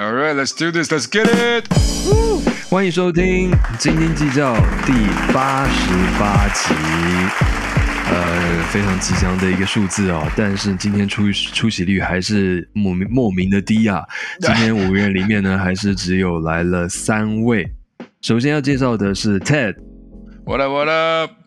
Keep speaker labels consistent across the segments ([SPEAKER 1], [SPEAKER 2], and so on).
[SPEAKER 1] All right, let's do this. Let's get it.
[SPEAKER 2] 欢迎收听《斤斤计较》第八十八集，呃，非常吉祥的一个数字哦。但是今天出出席率还是莫名莫名的低啊。今天五个人里面呢，还是只有来了三位。首先要介绍的是 Ted。
[SPEAKER 1] What up? What up?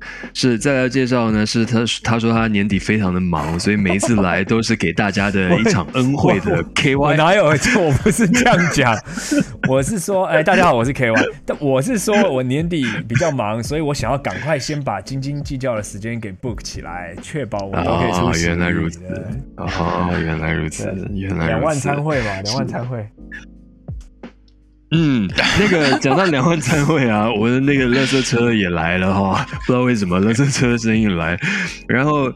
[SPEAKER 2] 是再来介绍呢，是他他说他年底非常的忙，所以每一次来都是给大家的一场恩惠的 KY。
[SPEAKER 3] 哪有？我不是这样讲，我是说，哎，大家好，我是 KY，但我是说我年底比较忙，所以我想要赶快先把斤斤计较的时间给 book 起来，确保我都可以出
[SPEAKER 2] 哦，
[SPEAKER 3] 席。
[SPEAKER 2] 原来如此原来如此，原来
[SPEAKER 3] 两万
[SPEAKER 2] 如此。
[SPEAKER 3] 参会嘛，两万参会。
[SPEAKER 2] 嗯，那个讲到两万参会啊，我的那个垃圾车也来了哈，不知道为什么垃圾车的声音来。然后，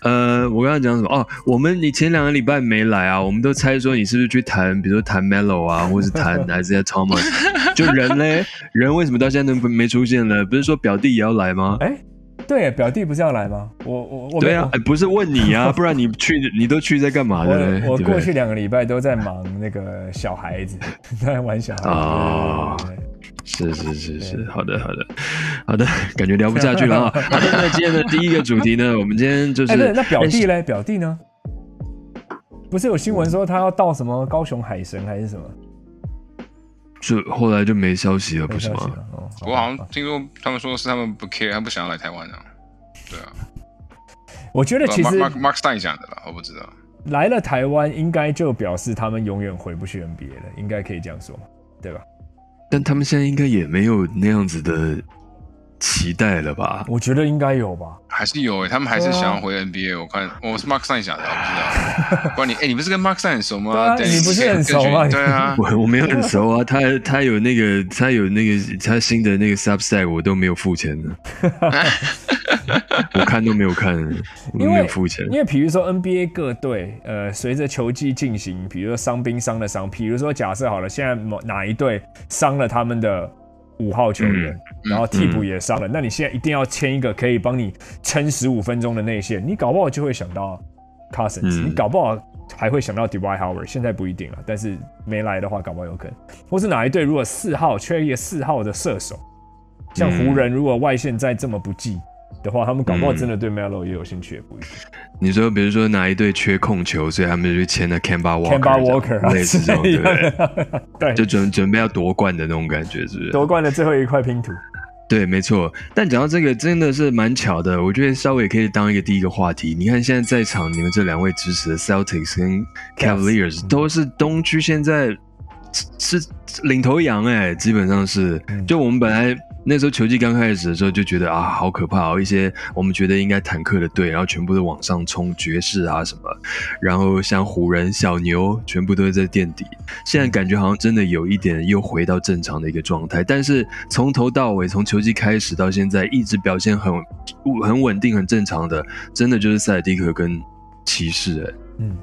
[SPEAKER 2] 呃，我刚刚讲什么？哦，我们你前两个礼拜没来啊，我们都猜说你是不是去谈，比如说谈 Mellow 啊，或是谈 Isaiah Thomas。就人嘞，人为什么到现在都没出现呢？不是说表弟也要来吗？
[SPEAKER 3] 哎，对，表弟不是要来吗？我我我
[SPEAKER 2] 对啊，哎，不是问你啊，不然你去你都去在干嘛的嘞？
[SPEAKER 3] 我过去两个礼拜都在忙那个小孩子，在玩小孩子。
[SPEAKER 2] 哦
[SPEAKER 3] 对对对对
[SPEAKER 2] 是是是是，好的好的好的，感觉聊不下去了啊。好的，那今天的第一个主题呢，我们今天就是，
[SPEAKER 3] 哎，那表弟嘞？表弟呢？不是有新闻说他要到什么高雄海神还是什么？
[SPEAKER 2] 就后来就没消息了，不是吗？
[SPEAKER 1] 我好像听说他们说是他们不 care，他不想要来台湾啊。对啊，
[SPEAKER 3] 我觉得其实
[SPEAKER 1] Mark Mark Stein 讲的啦，我不知道。
[SPEAKER 3] 来了台湾，应该就表示他们永远回不去 NBA 了，应该可以这样说，对吧？
[SPEAKER 2] 但他们现在应该也没有那样子的期待了吧？
[SPEAKER 3] 我觉得应该有吧。
[SPEAKER 1] 还是有诶、他们还是想要回 NBA。我看我是 Mark Stein 讲的，我不知道。关你哎、你不是跟 Mark Stein 很熟吗？
[SPEAKER 3] 对啊你不是很熟吗
[SPEAKER 1] 对啊，
[SPEAKER 2] 我我没有很熟啊，他他有那个他有那个他新的那个 Substack 我都没有付钱的，我看都没有看，没
[SPEAKER 3] 因为
[SPEAKER 2] 有付钱
[SPEAKER 3] 因。为比如说 NBA 各队，呃，随着球季进行，比如说伤兵伤的伤，比如说假设好了，现在某哪一队伤了他们的五号球员，
[SPEAKER 1] 嗯
[SPEAKER 3] 然后替补也伤了，那你现在一定要签一个可以帮你撑十五分钟的内线，你搞不好就会想到 Cousins，、
[SPEAKER 2] 嗯。
[SPEAKER 3] 你搞不好还会想到 Dwight Howard，现在不一定了，但是没来的话，搞不好有可能。或是哪一队如果四号缺一个四号的射手，像湖人如果外线再这么不济的话，他们搞不好真的对 Melo 也有兴趣，也不一定。
[SPEAKER 2] 你说，比如说哪一队缺控球，所以他们就去签了 Kemba Walker，Kemba
[SPEAKER 3] Walker 啊
[SPEAKER 2] 类似这种，对不对？
[SPEAKER 3] 对，
[SPEAKER 2] 就准准备要夺冠的那种感觉，是不是？
[SPEAKER 3] 夺冠的最后一块拼图。
[SPEAKER 2] 对，没错。但讲到这个，真的是蛮巧的，我觉得稍微可以当一个第一个话题。你看现在在场你们这两位支持的 Celtics 跟 Cavaliers 都是东区现在是是领头羊哎、基本上是。就我们本来那时候球季刚开始的时候就觉得啊，好可怕哦，一些我们觉得应该坦克的队，然后全部都往上冲，爵士啊什么，然后像湖人、小牛，全部都是在垫底。现在感觉好像真的有一点又回到正常的一个状态，但是从头到尾，从球季开始到现在，一直表现很很稳定、很正常的，真的就是塞尔蒂克跟骑士、哎，
[SPEAKER 3] 嗯，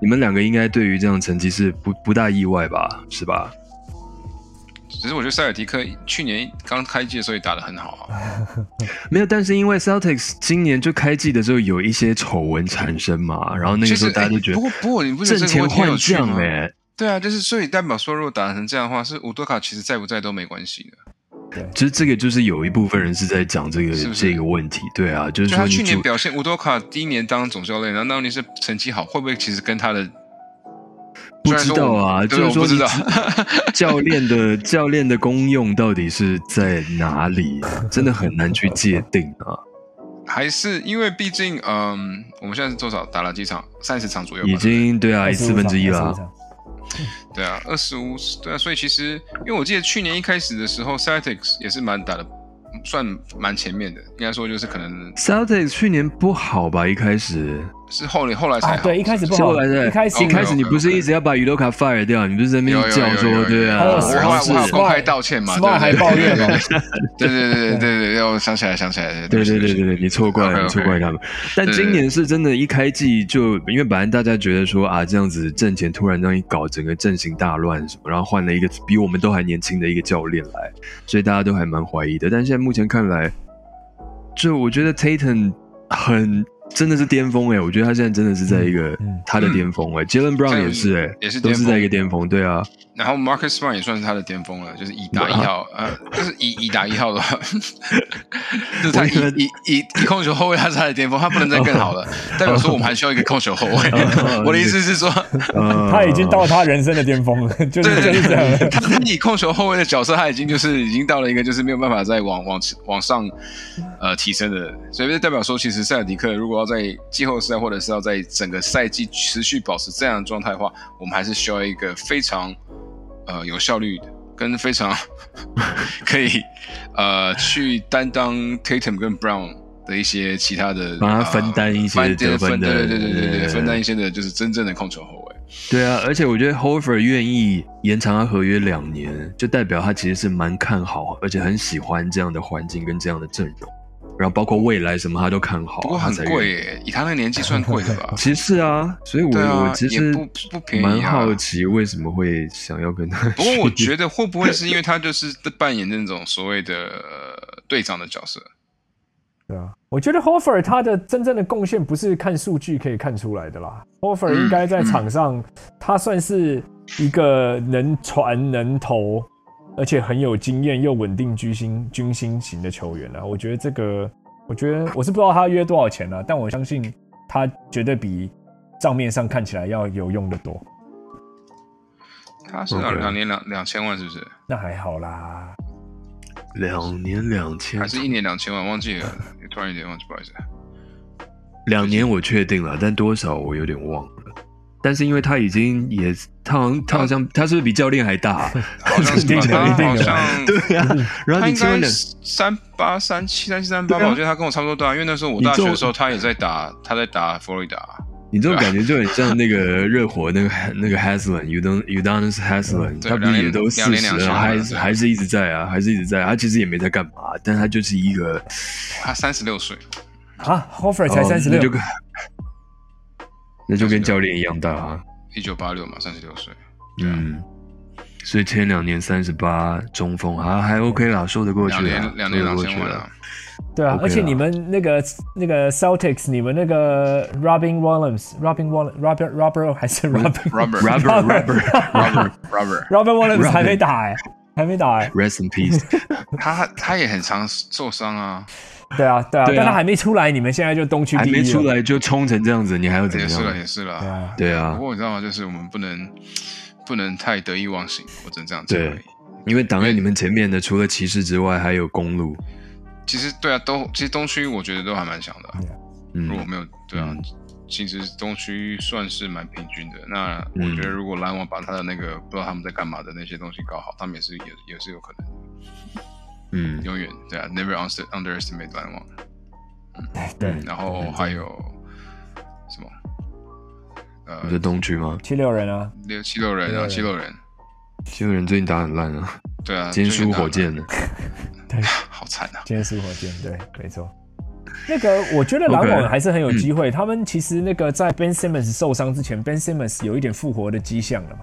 [SPEAKER 2] 你们两个应该对于这样成绩是不不大意外吧？是吧？
[SPEAKER 1] 只是我觉得塞尔提克去年刚开季的时候也打得很好啊。
[SPEAKER 2] 没有，但是因为 Celtics 今年就开季的时候有一些丑闻产生嘛，然后那个时候大家都觉得
[SPEAKER 1] 哎不过不过你不觉
[SPEAKER 2] 挣钱
[SPEAKER 1] 得这个问题很有
[SPEAKER 2] 换？将哎、
[SPEAKER 1] 对啊，就是所以代表说，如果打成这样的话，是乌多卡其实在不在都没关系的。
[SPEAKER 2] 其实这个就是有一部分人是在讲这个
[SPEAKER 1] 是不是
[SPEAKER 2] 这个问题，对啊，就是
[SPEAKER 1] 就他去年表现，乌多卡第一年当总教练，然后那问题是成绩好，会不会其实跟他的
[SPEAKER 2] 不知道啊，就是说 教练的教练的功用到底是在哪里，真的很难去界定啊。
[SPEAKER 1] 还是因为毕竟，嗯，我们现在是多少打了几场？三十场左右。
[SPEAKER 2] 已经对啊，四分之一了。
[SPEAKER 1] 对啊，二十五对啊，所以其实因为我记得去年一开始的时候，Celtics 也是蛮打的，算蛮前面的，应该说就是可能
[SPEAKER 2] Celtics 去年不好吧？一开始，
[SPEAKER 1] 是后来后来才。
[SPEAKER 3] 对，一开始不好，
[SPEAKER 2] 后来的
[SPEAKER 3] 一开始
[SPEAKER 2] 一开始你不是一直要把宇多卡 fire 掉，你不是在那边叫说对啊，
[SPEAKER 3] 还有
[SPEAKER 1] 我后来
[SPEAKER 2] 然后是
[SPEAKER 1] 我公开道歉嘛
[SPEAKER 3] ，Smart 还
[SPEAKER 1] 对对
[SPEAKER 3] 抱怨 嘛，
[SPEAKER 1] 对对对对对对，我想起来想起来，
[SPEAKER 2] 对对对对对，你错怪了，你错怪他们。但今年是真的，一开季就因为本来大家觉得说啊，这样子挣钱突然这样一搞，整个阵型大乱什么，然后换了一个比我们都还年轻的一个教练来，所以大家都还蛮怀疑的。但现在目前看来，就我觉得 Tatum 很真的是巅峰哎、我觉得他现在真的是在一个
[SPEAKER 3] 嗯
[SPEAKER 2] 他的巅峰哎、Jalen Brown 也是哎、
[SPEAKER 1] 也是
[SPEAKER 2] 都是在一个巅峰，对啊，
[SPEAKER 1] 然后 Marcus Smart 也算是他的巅峰了，就是以打一号，呃，就是以以打一号的话，就是他
[SPEAKER 2] 我以为
[SPEAKER 1] 以以控球后卫，他是他的巅峰，他不能再更好了，代表说我们还需要一个控球后卫。我的意思是说，
[SPEAKER 2] 呃
[SPEAKER 3] 他已经到他人生的巅峰了，就是
[SPEAKER 1] 他他以控球后卫的角色，他已经就是已经到了一个就是没有办法再往往往上呃提升的，所以就代表说，其实塞尔迪克如果要在季后赛或者是要在整个赛季持续保持这样的状态的话，我们还是需要一个非常呃有效率的，跟非常 可以呃去担当 Tatum 跟 Brown 的一些其他的，
[SPEAKER 2] 帮他分担一些的
[SPEAKER 1] 对对对对对对，
[SPEAKER 2] 对
[SPEAKER 1] 分担一些的就是真正的控球后卫。
[SPEAKER 2] 对啊，而且我觉得 Hofer 愿意延长他合约两年，就代表他其实是蛮看好，而且很喜欢这样的环境跟这样的阵容，然后包括未来什么他都看好，
[SPEAKER 1] 不过很。贵耶，以他那个年纪算贵的吧？
[SPEAKER 2] 其实是啊，所以我、
[SPEAKER 1] 啊
[SPEAKER 2] 我其实
[SPEAKER 1] 也不不便宜啊
[SPEAKER 2] 蛮好奇为什么会想要跟他。
[SPEAKER 1] 不过我觉得会不会是因为他就是扮演那种所谓的呃队长的角色？
[SPEAKER 3] 对啊，我觉得 Hofer 他的真正的贡献不是看数据可以看出来的啦。Hofer 应该在场上，他算是一个能传能投，而且很有经验又稳定军心军心型的球员啊。我觉得这个，我觉得我是不知道他约多少钱啊，但我相信他绝对比账面上看起来要有用的多。
[SPEAKER 1] 他是
[SPEAKER 2] OK
[SPEAKER 1] 两年两两千万是不是？
[SPEAKER 3] 那还好啦，
[SPEAKER 2] 两年两千
[SPEAKER 1] 还，是一年两千万？忘记了，突然有点忘记，不好意思。
[SPEAKER 2] 两年我确定了，但多少我有点忘了。但是因为他已经也，他好像他好像他是不 是比教练还大、
[SPEAKER 1] 好像是吧
[SPEAKER 3] 一定的
[SPEAKER 1] 他
[SPEAKER 3] 一定的
[SPEAKER 1] 好像
[SPEAKER 2] 对啊，然后
[SPEAKER 1] 他应该三八三七三七三八吧？我觉得他跟我差不多大，因为那时候我大学的时候，他也在打，他在打佛罗里达。
[SPEAKER 2] 你这种感觉就很像那个热火那个那个 Haslam，U Don U Donis Haslam，
[SPEAKER 1] 对
[SPEAKER 2] 他不是也都四十了，还是还是一直在啊，还是一直在。他其实也没在干嘛，但他就是一个
[SPEAKER 1] 他三十六岁，
[SPEAKER 3] 啊，Hofer 才
[SPEAKER 2] 哦
[SPEAKER 3] 三十六
[SPEAKER 2] 那就，跟教练一样大啊。
[SPEAKER 1] 一九八六嘛，三十六岁。
[SPEAKER 2] 嗯，所以签两年三十八中锋还还 OK 啦，说得过去
[SPEAKER 1] 两
[SPEAKER 2] 啦，
[SPEAKER 1] 年两年两
[SPEAKER 2] 说得过去啦
[SPEAKER 1] 千万啊。
[SPEAKER 3] 对啊而且你们那个那个 Celtics，你们那个 Robin Williams，Robin Williams，Robert Robert 还是 Robin
[SPEAKER 1] Robert
[SPEAKER 2] Rubber Rubber
[SPEAKER 1] Robert
[SPEAKER 3] Robert，Robert Williams 还没打哎、还没打哎、
[SPEAKER 2] Rest in peace。
[SPEAKER 1] 他他也很常受伤啊，
[SPEAKER 3] 对 啊对啊，
[SPEAKER 2] 对啊
[SPEAKER 3] 但他还没出来，你们现在就东区
[SPEAKER 2] 还没出来就冲成这样子，你还要怎
[SPEAKER 1] 也是了
[SPEAKER 2] 样？
[SPEAKER 1] 也是了。
[SPEAKER 3] 对啊，
[SPEAKER 2] 对啊
[SPEAKER 1] 不，过你知道吗？就是我们不能不能太得意忘形，我只能这样讲而
[SPEAKER 2] 对
[SPEAKER 1] 已。
[SPEAKER 2] 因为挡在你们前面的除了骑士之外，还有公路。
[SPEAKER 1] 其实对啊，都其实东区我觉得都还蛮强的啊、如果
[SPEAKER 2] 嗯，
[SPEAKER 1] 没有对啊
[SPEAKER 2] 嗯，
[SPEAKER 1] 其实东区算是蛮平均的。那我
[SPEAKER 2] 嗯
[SPEAKER 1] 觉得如果篮网把他的那个不知道他们在干嘛的那些东西搞好，他们也是也也是有可能的。
[SPEAKER 2] 嗯，
[SPEAKER 1] 永远对啊，never under underestimate 篮网。
[SPEAKER 3] 对，
[SPEAKER 1] 然后还有什么？呃
[SPEAKER 2] 你，是东区吗？
[SPEAKER 3] 七六人啊，
[SPEAKER 1] 六七六人啊，七六人，
[SPEAKER 2] 七六人最近打很烂啊，
[SPEAKER 1] 对啊，
[SPEAKER 2] 今天输火箭了。
[SPEAKER 3] 对，
[SPEAKER 1] 好惨啊！
[SPEAKER 3] 今天输火箭，对，没错。那个我觉得篮网还是很有机会。他们其实那个在 Ben Simmons 受伤之前，Ben Simmons 有一点复活的迹象了嘛，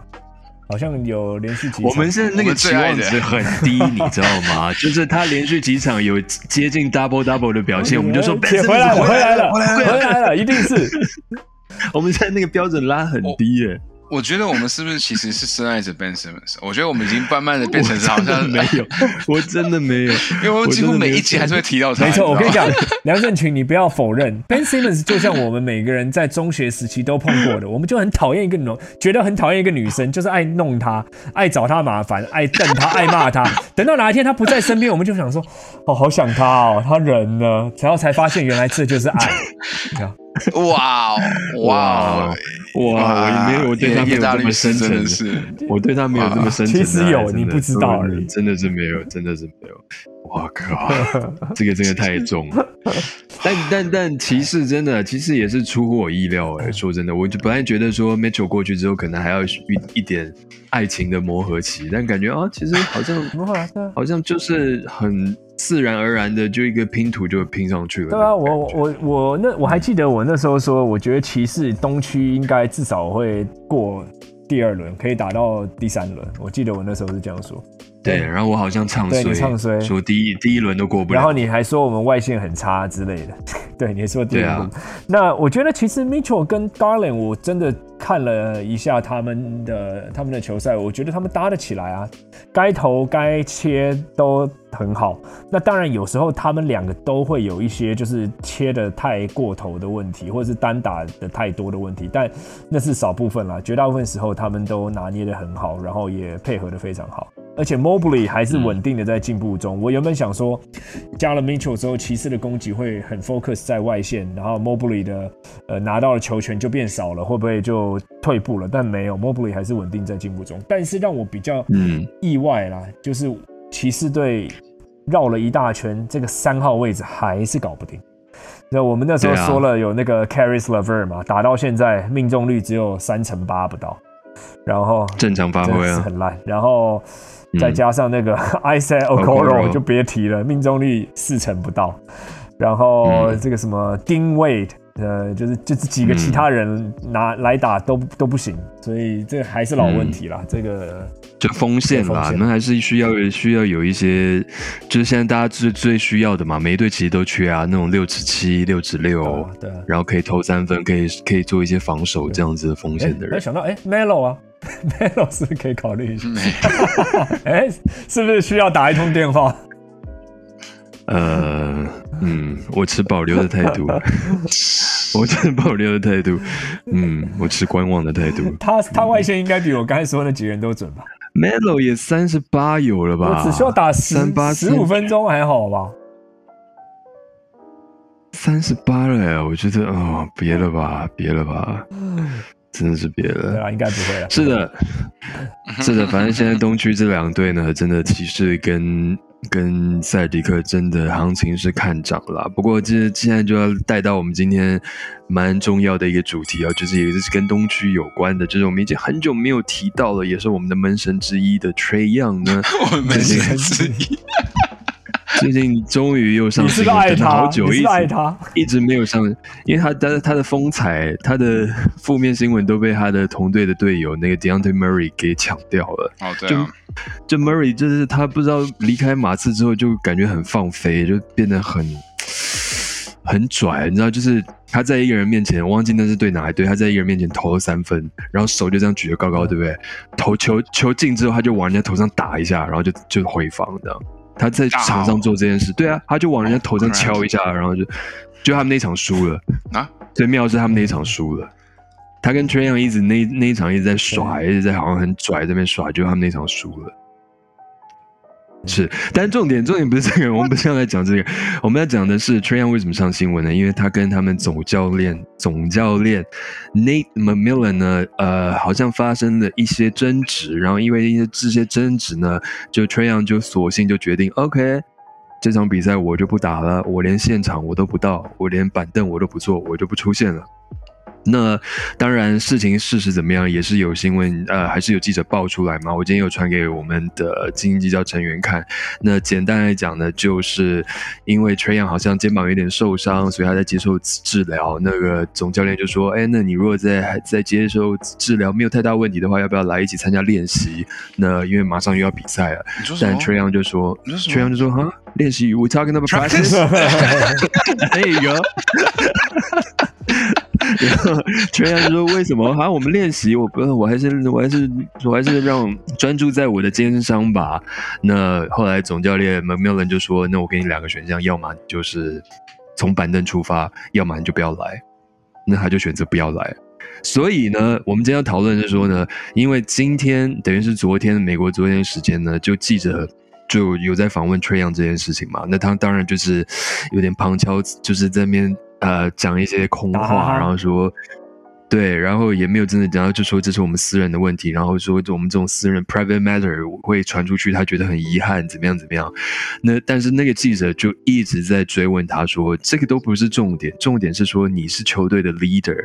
[SPEAKER 3] 好像有连续几场。
[SPEAKER 2] 我们是那个期望值很低，你知道吗？就是他连续几场有接近 double double 的表现，我们就说
[SPEAKER 3] 回来了，
[SPEAKER 2] 回
[SPEAKER 3] 回来了，
[SPEAKER 2] 回来了。
[SPEAKER 3] 一定是。
[SPEAKER 2] 我们现在那个标准拉很低耶，
[SPEAKER 1] 我觉得我们是不是其实是深爱着 Ben Simmons？我觉得我们已经慢慢的变成是好像
[SPEAKER 2] 的没有，我真的没有，
[SPEAKER 1] 因为我们几乎每一集还是会提到他。
[SPEAKER 3] 没错，我跟你讲，梁振群，你不要否认，Ben Simmons 就像我们每个人在中学时期都碰过的，我们就很讨厌一个女，觉得很讨厌一个女生，就是爱弄她，爱找她麻烦，爱瞪她，爱骂她。等到哪一天她不在身边，我们就想说，哦，好想她哦，她人呢？然后才发现原来这就是爱。你看
[SPEAKER 1] 哇哦哇哦
[SPEAKER 2] 哇，我也没有，我对他没有这么深
[SPEAKER 1] 真的
[SPEAKER 2] 沉，
[SPEAKER 1] 是
[SPEAKER 2] 我对他没有这么深沉。
[SPEAKER 3] 其实有你不知道而已
[SPEAKER 2] 真的是没有，真的是没有。我靠，这个真的太重了。但但但骑士真的，其实也是出乎我意料哎、说真的，我就本来觉得说 Mitchell 过去之后，可能还要一一点爱情的磨合期，但感觉啊，其实好像
[SPEAKER 3] 不会啊，对啊。
[SPEAKER 2] 好像就是很自然而然的，就一个拼图就拼上去了。
[SPEAKER 3] 对啊，我我我那我还记得我那时候说，我觉得骑士东区应该至少会过第二轮，可以打到第三轮。我记得我那时候是这样说。
[SPEAKER 2] 对，然后我好像唱衰，
[SPEAKER 3] 你唱衰
[SPEAKER 2] 说第一第一轮都过不了。
[SPEAKER 3] 然后你还说我们外线很差之类的，对，你说第二轮。那我觉得其实 Mitchell 跟 Garland，我真的看了一下他们的他们的球赛，我觉得他们搭得起来啊，该投该切都很好。那当然有时候他们两个都会有一些就是切的太过头的问题，或者是单打的太多的问题，但那是少部分啦，绝大部分时候他们都拿捏的很好，然后也配合的非常好。而且 Mobley 还是稳定的在进步中。我原本想说，加了 Mitchell 之后，骑士的攻击会很 focus 在外线，然后 Mobley 的呃拿到的球权就变少了，会不会就退步了？但没有，Mobley 还是稳定在进步中。但是让我比较
[SPEAKER 2] 嗯
[SPEAKER 3] 意外啦，就是骑士队绕了一大圈，这个三号位置还是搞不定。那我们那时候说了有那个 Caris LeVer 嘛，打到现在命中率只有三成八不到，然后
[SPEAKER 2] 正常发挥啊，
[SPEAKER 3] 很烂。然后
[SPEAKER 2] 嗯
[SPEAKER 3] 再加上那个 Isaac
[SPEAKER 2] Okoro
[SPEAKER 3] Okoro 就别提了，命中率四成不到。然后
[SPEAKER 2] 嗯
[SPEAKER 3] 这个什么 Dean 呃，就是就是几个
[SPEAKER 2] 嗯
[SPEAKER 3] 其他人拿来打都都不行，所以这还是老问题
[SPEAKER 2] 嗯
[SPEAKER 3] 啦。这个
[SPEAKER 2] 就锋线啦，
[SPEAKER 3] 对锋线
[SPEAKER 2] 你们还是需要需要有一些，就是现在大家最最需要的嘛，每一队其实都缺啊，那种六尺七、六尺六
[SPEAKER 3] 对。
[SPEAKER 2] 然后可以投三分，可以可以做一些防守这样子的锋
[SPEAKER 3] 哎
[SPEAKER 2] 线的人。
[SPEAKER 3] 没想到哎，Melo 啊是不是可以考虑一下？
[SPEAKER 1] 没
[SPEAKER 3] 哎，是不是需要打一通电话？
[SPEAKER 2] 呃，嗯，我持保留的态度，我持保留的态度，嗯，我持观望的态度。
[SPEAKER 3] 他他外线应该比我刚才说那几个人都准吧
[SPEAKER 2] ？Melo 也三十八有了吧？
[SPEAKER 3] 我只需要打十
[SPEAKER 2] 三八
[SPEAKER 3] 十五分钟还好吧？
[SPEAKER 2] 三十八了哎，我觉得哦，别了吧，别了吧，真的是别了。
[SPEAKER 3] 对啊，应该不会了。
[SPEAKER 2] 是的，是的，反正现在东区这两队呢，真的骑士跟跟塞迪克真的行情是看涨了。不过这现在就要带到我们今天蛮重要的一个主题啊，就是也是跟东区有关的，就是我们已经很久没有提到了，也是我们的门神之一的 Trey Young 呢，
[SPEAKER 1] 我们门神之一，
[SPEAKER 2] 最近终于又上
[SPEAKER 3] 你是
[SPEAKER 2] 新了
[SPEAKER 3] 不是爱他？
[SPEAKER 2] 好久，一直
[SPEAKER 3] 他？
[SPEAKER 2] 一直没有上，因为他但是他的风采，他的负面新闻都被他的同队的队友那个 Deontay Murray 给抢掉了。
[SPEAKER 1] 哦对啊，
[SPEAKER 2] 就 Murray 就是他不知道离开马刺之后就感觉很放飞，就变得很很拽，你知道，就是他在一个人面前，我忘记那是对哪一队，他在一个人面前投了三分，然后手就这样举得高高，对不对？投球球进之后，他就往人家头上打一下，然后就就回防这样。他在场上做这件事，对啊，他就往人家头上敲一下，然后就就他们那场输了
[SPEAKER 1] 啊，
[SPEAKER 2] 最妙的是他们那场输了。他跟 Trey Young 一直那那一场一直在耍，一直在好像很拽在那边耍，就他们那场输了。是，但重点重点不是这个，我们不是要来讲这个，我们要讲的是 Trayon 为什么上新闻呢？因为他跟他们总教练总教练 Nate McMillan 呢，呃，好像发生了一些争执，然后因为这些争执呢，就 Trayon 就索性就决定，OK，这场比赛我就不打了，我连现场我都不到，我连板凳我都不坐，我就不出现了。那当然，事情事实怎么样，也是有新闻，呃，还是有记者爆出来嘛。我今天有传给我们的经营机教成员看。那简单来讲呢，就是因为 trayan 好像肩膀有点受伤，所以他在接受治疗。那个总教练就说：“哎，那你如果在在接受治疗，没有太大问题的话，要不要来一起参加练习？那因为马上又要比赛了。”但？trayan 就说 trayan 就说：“哈，练习，We talking about practice？” 哎呦然后全阳就说：“为什么？好像我们练习，我不，我还是我还是我还是让专注在我的肩伤吧。”那后来总教练 McMillan 就说：“那我给你两个选项，要么就是从板凳出发，要么你就不要来。”那他就选择不要来。所以呢，我们今天要讨论是说呢，因为今天等于是昨天美国昨天时间呢，就记者就有在访问 t r y o n 这件事情嘛，那他当然就是有点旁敲，就是在那边呃讲一些空话，
[SPEAKER 3] 哈哈
[SPEAKER 2] 然后说。对，然后也没有真的讲到，就说这是我们私人的问题，然后说我们这种私人 private matter 会传出去，他觉得很遗憾，怎么样怎么样。那但是那个记者就一直在追问他说，这个都不是重点，重点是说你是球队的 leader，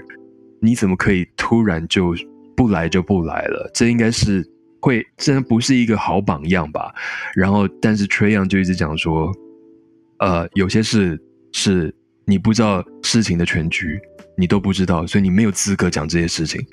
[SPEAKER 2] 你怎么可以突然就不来就不来了？这应该是会，这不是一个好榜样吧？然后，但是 Trey Young 就一直讲说，呃，有些事是你不知道事情的全局，你都不知道，所以你没有资格讲这些事情。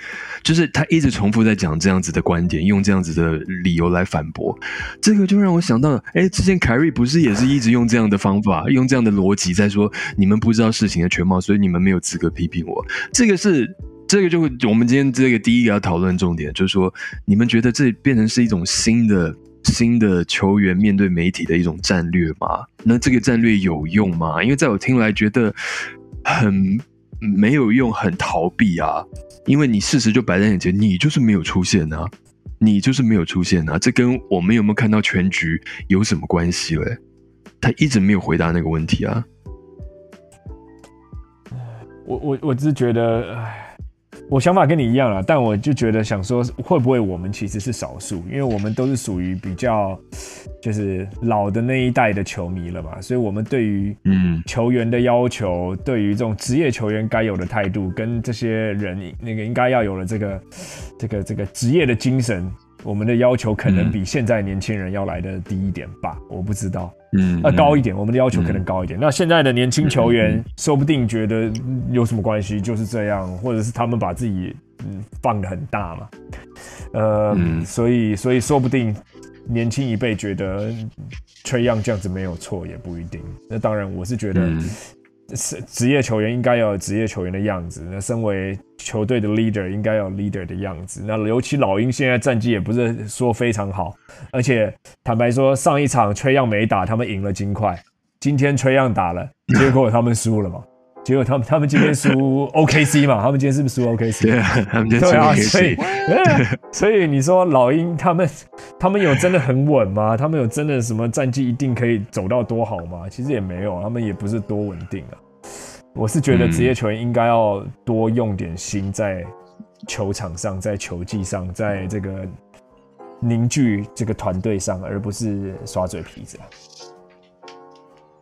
[SPEAKER 2] 就是他一直重复在讲这样子的观点，用这样子的理由来反驳，这个就让我想到了，哎，之前凯瑞不是也是一直用这样的方法，用这样的逻辑在说你们不知道事情的全貌，所以你们没有资格批评我。这个是这个就我们今天这个第一个要讨论重点，就是说你们觉得这变成是一种新的新的球员面对媒体的一种战略吗？那这个战略有用吗？因为在我听来觉得很。没有用，很逃避啊！因为你事实就摆在眼前，你就是没有出现啊，你就是没有出现啊，这跟我们有没有看到全局有什么关系嘞？他一直没有回答那个问题啊。
[SPEAKER 3] 我我我只是觉得，唉。我想法跟你一样啦，但我就觉得想说，会不会我们其实是少数？因为我们都是属于比较就是老的那一代的球迷了嘛，所以我们对于嗯球员的要求，对于这种职业球员该有的态度，跟这些人那个应该要有的这个这个这个职业的精神。我们的要求可能比现在年轻人要来的低一点吧，我不知道，嗯，呃，高一点，我们的要求可能高一点。那现在的年轻球员说不定觉得有什么关系，就是这样，或者是他们把自己嗯放的很大嘛，呃，所以所以说不定年轻一辈觉得吹样这样子没有错，也不一定。那当然，我是觉得。是职业球员应该要有职业球员的样子，那身为球队的 leader 应该有 leader 的样子。那尤其老鹰现在战绩也不是说非常好，而且坦白说，上一场崔样没打，他们赢了金块。今天崔样打了，结果他们输了嘛？结果他们他们今天输 OKC 嘛？他们今天是不是输 OKC？
[SPEAKER 2] 对啊，他们今天输 OKC。
[SPEAKER 3] 所以，所以你说老鹰他们他们有真的很稳吗？他们有真的什么战绩一定可以走到多好吗？其实也没有，他们也不是多稳定啊。我是觉得职业球员应该要多用点心在球场上，在球技上，在这个凝聚这个团队上，而不是耍嘴皮子。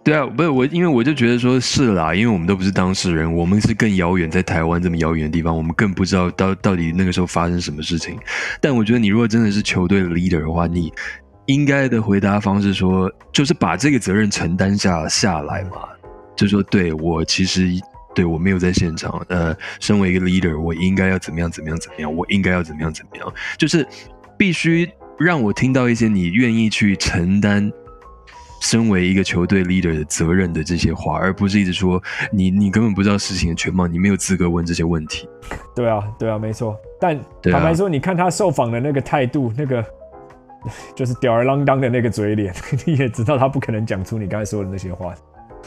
[SPEAKER 2] 对啊，不是我，因为我就觉得说是啦，因为我们都不是当事人，我们是更遥远，在台湾这么遥远的地方，我们更不知道到到底那个时候发生什么事情。但我觉得你如果真的是球队的 leader 的话，你应该的回答方式说，就是把这个责任承担下下来嘛，就说对我其实对我没有在现场，呃，身为一个 leader，我应该要怎么样怎么样怎么样，我应该要怎么样怎么样，就是必须让我听到一些你愿意去承担。身为一个球队 leader 的责任的这些话，而不是一直说你你根本不知道事情的全貌，你没有资格问这些问题。
[SPEAKER 3] 对啊，对啊，没错。但坦白说，你看他受访的那个态度，那个就是吊儿郎当的那个嘴脸，你也知道他不可能讲出你刚才说的那些话。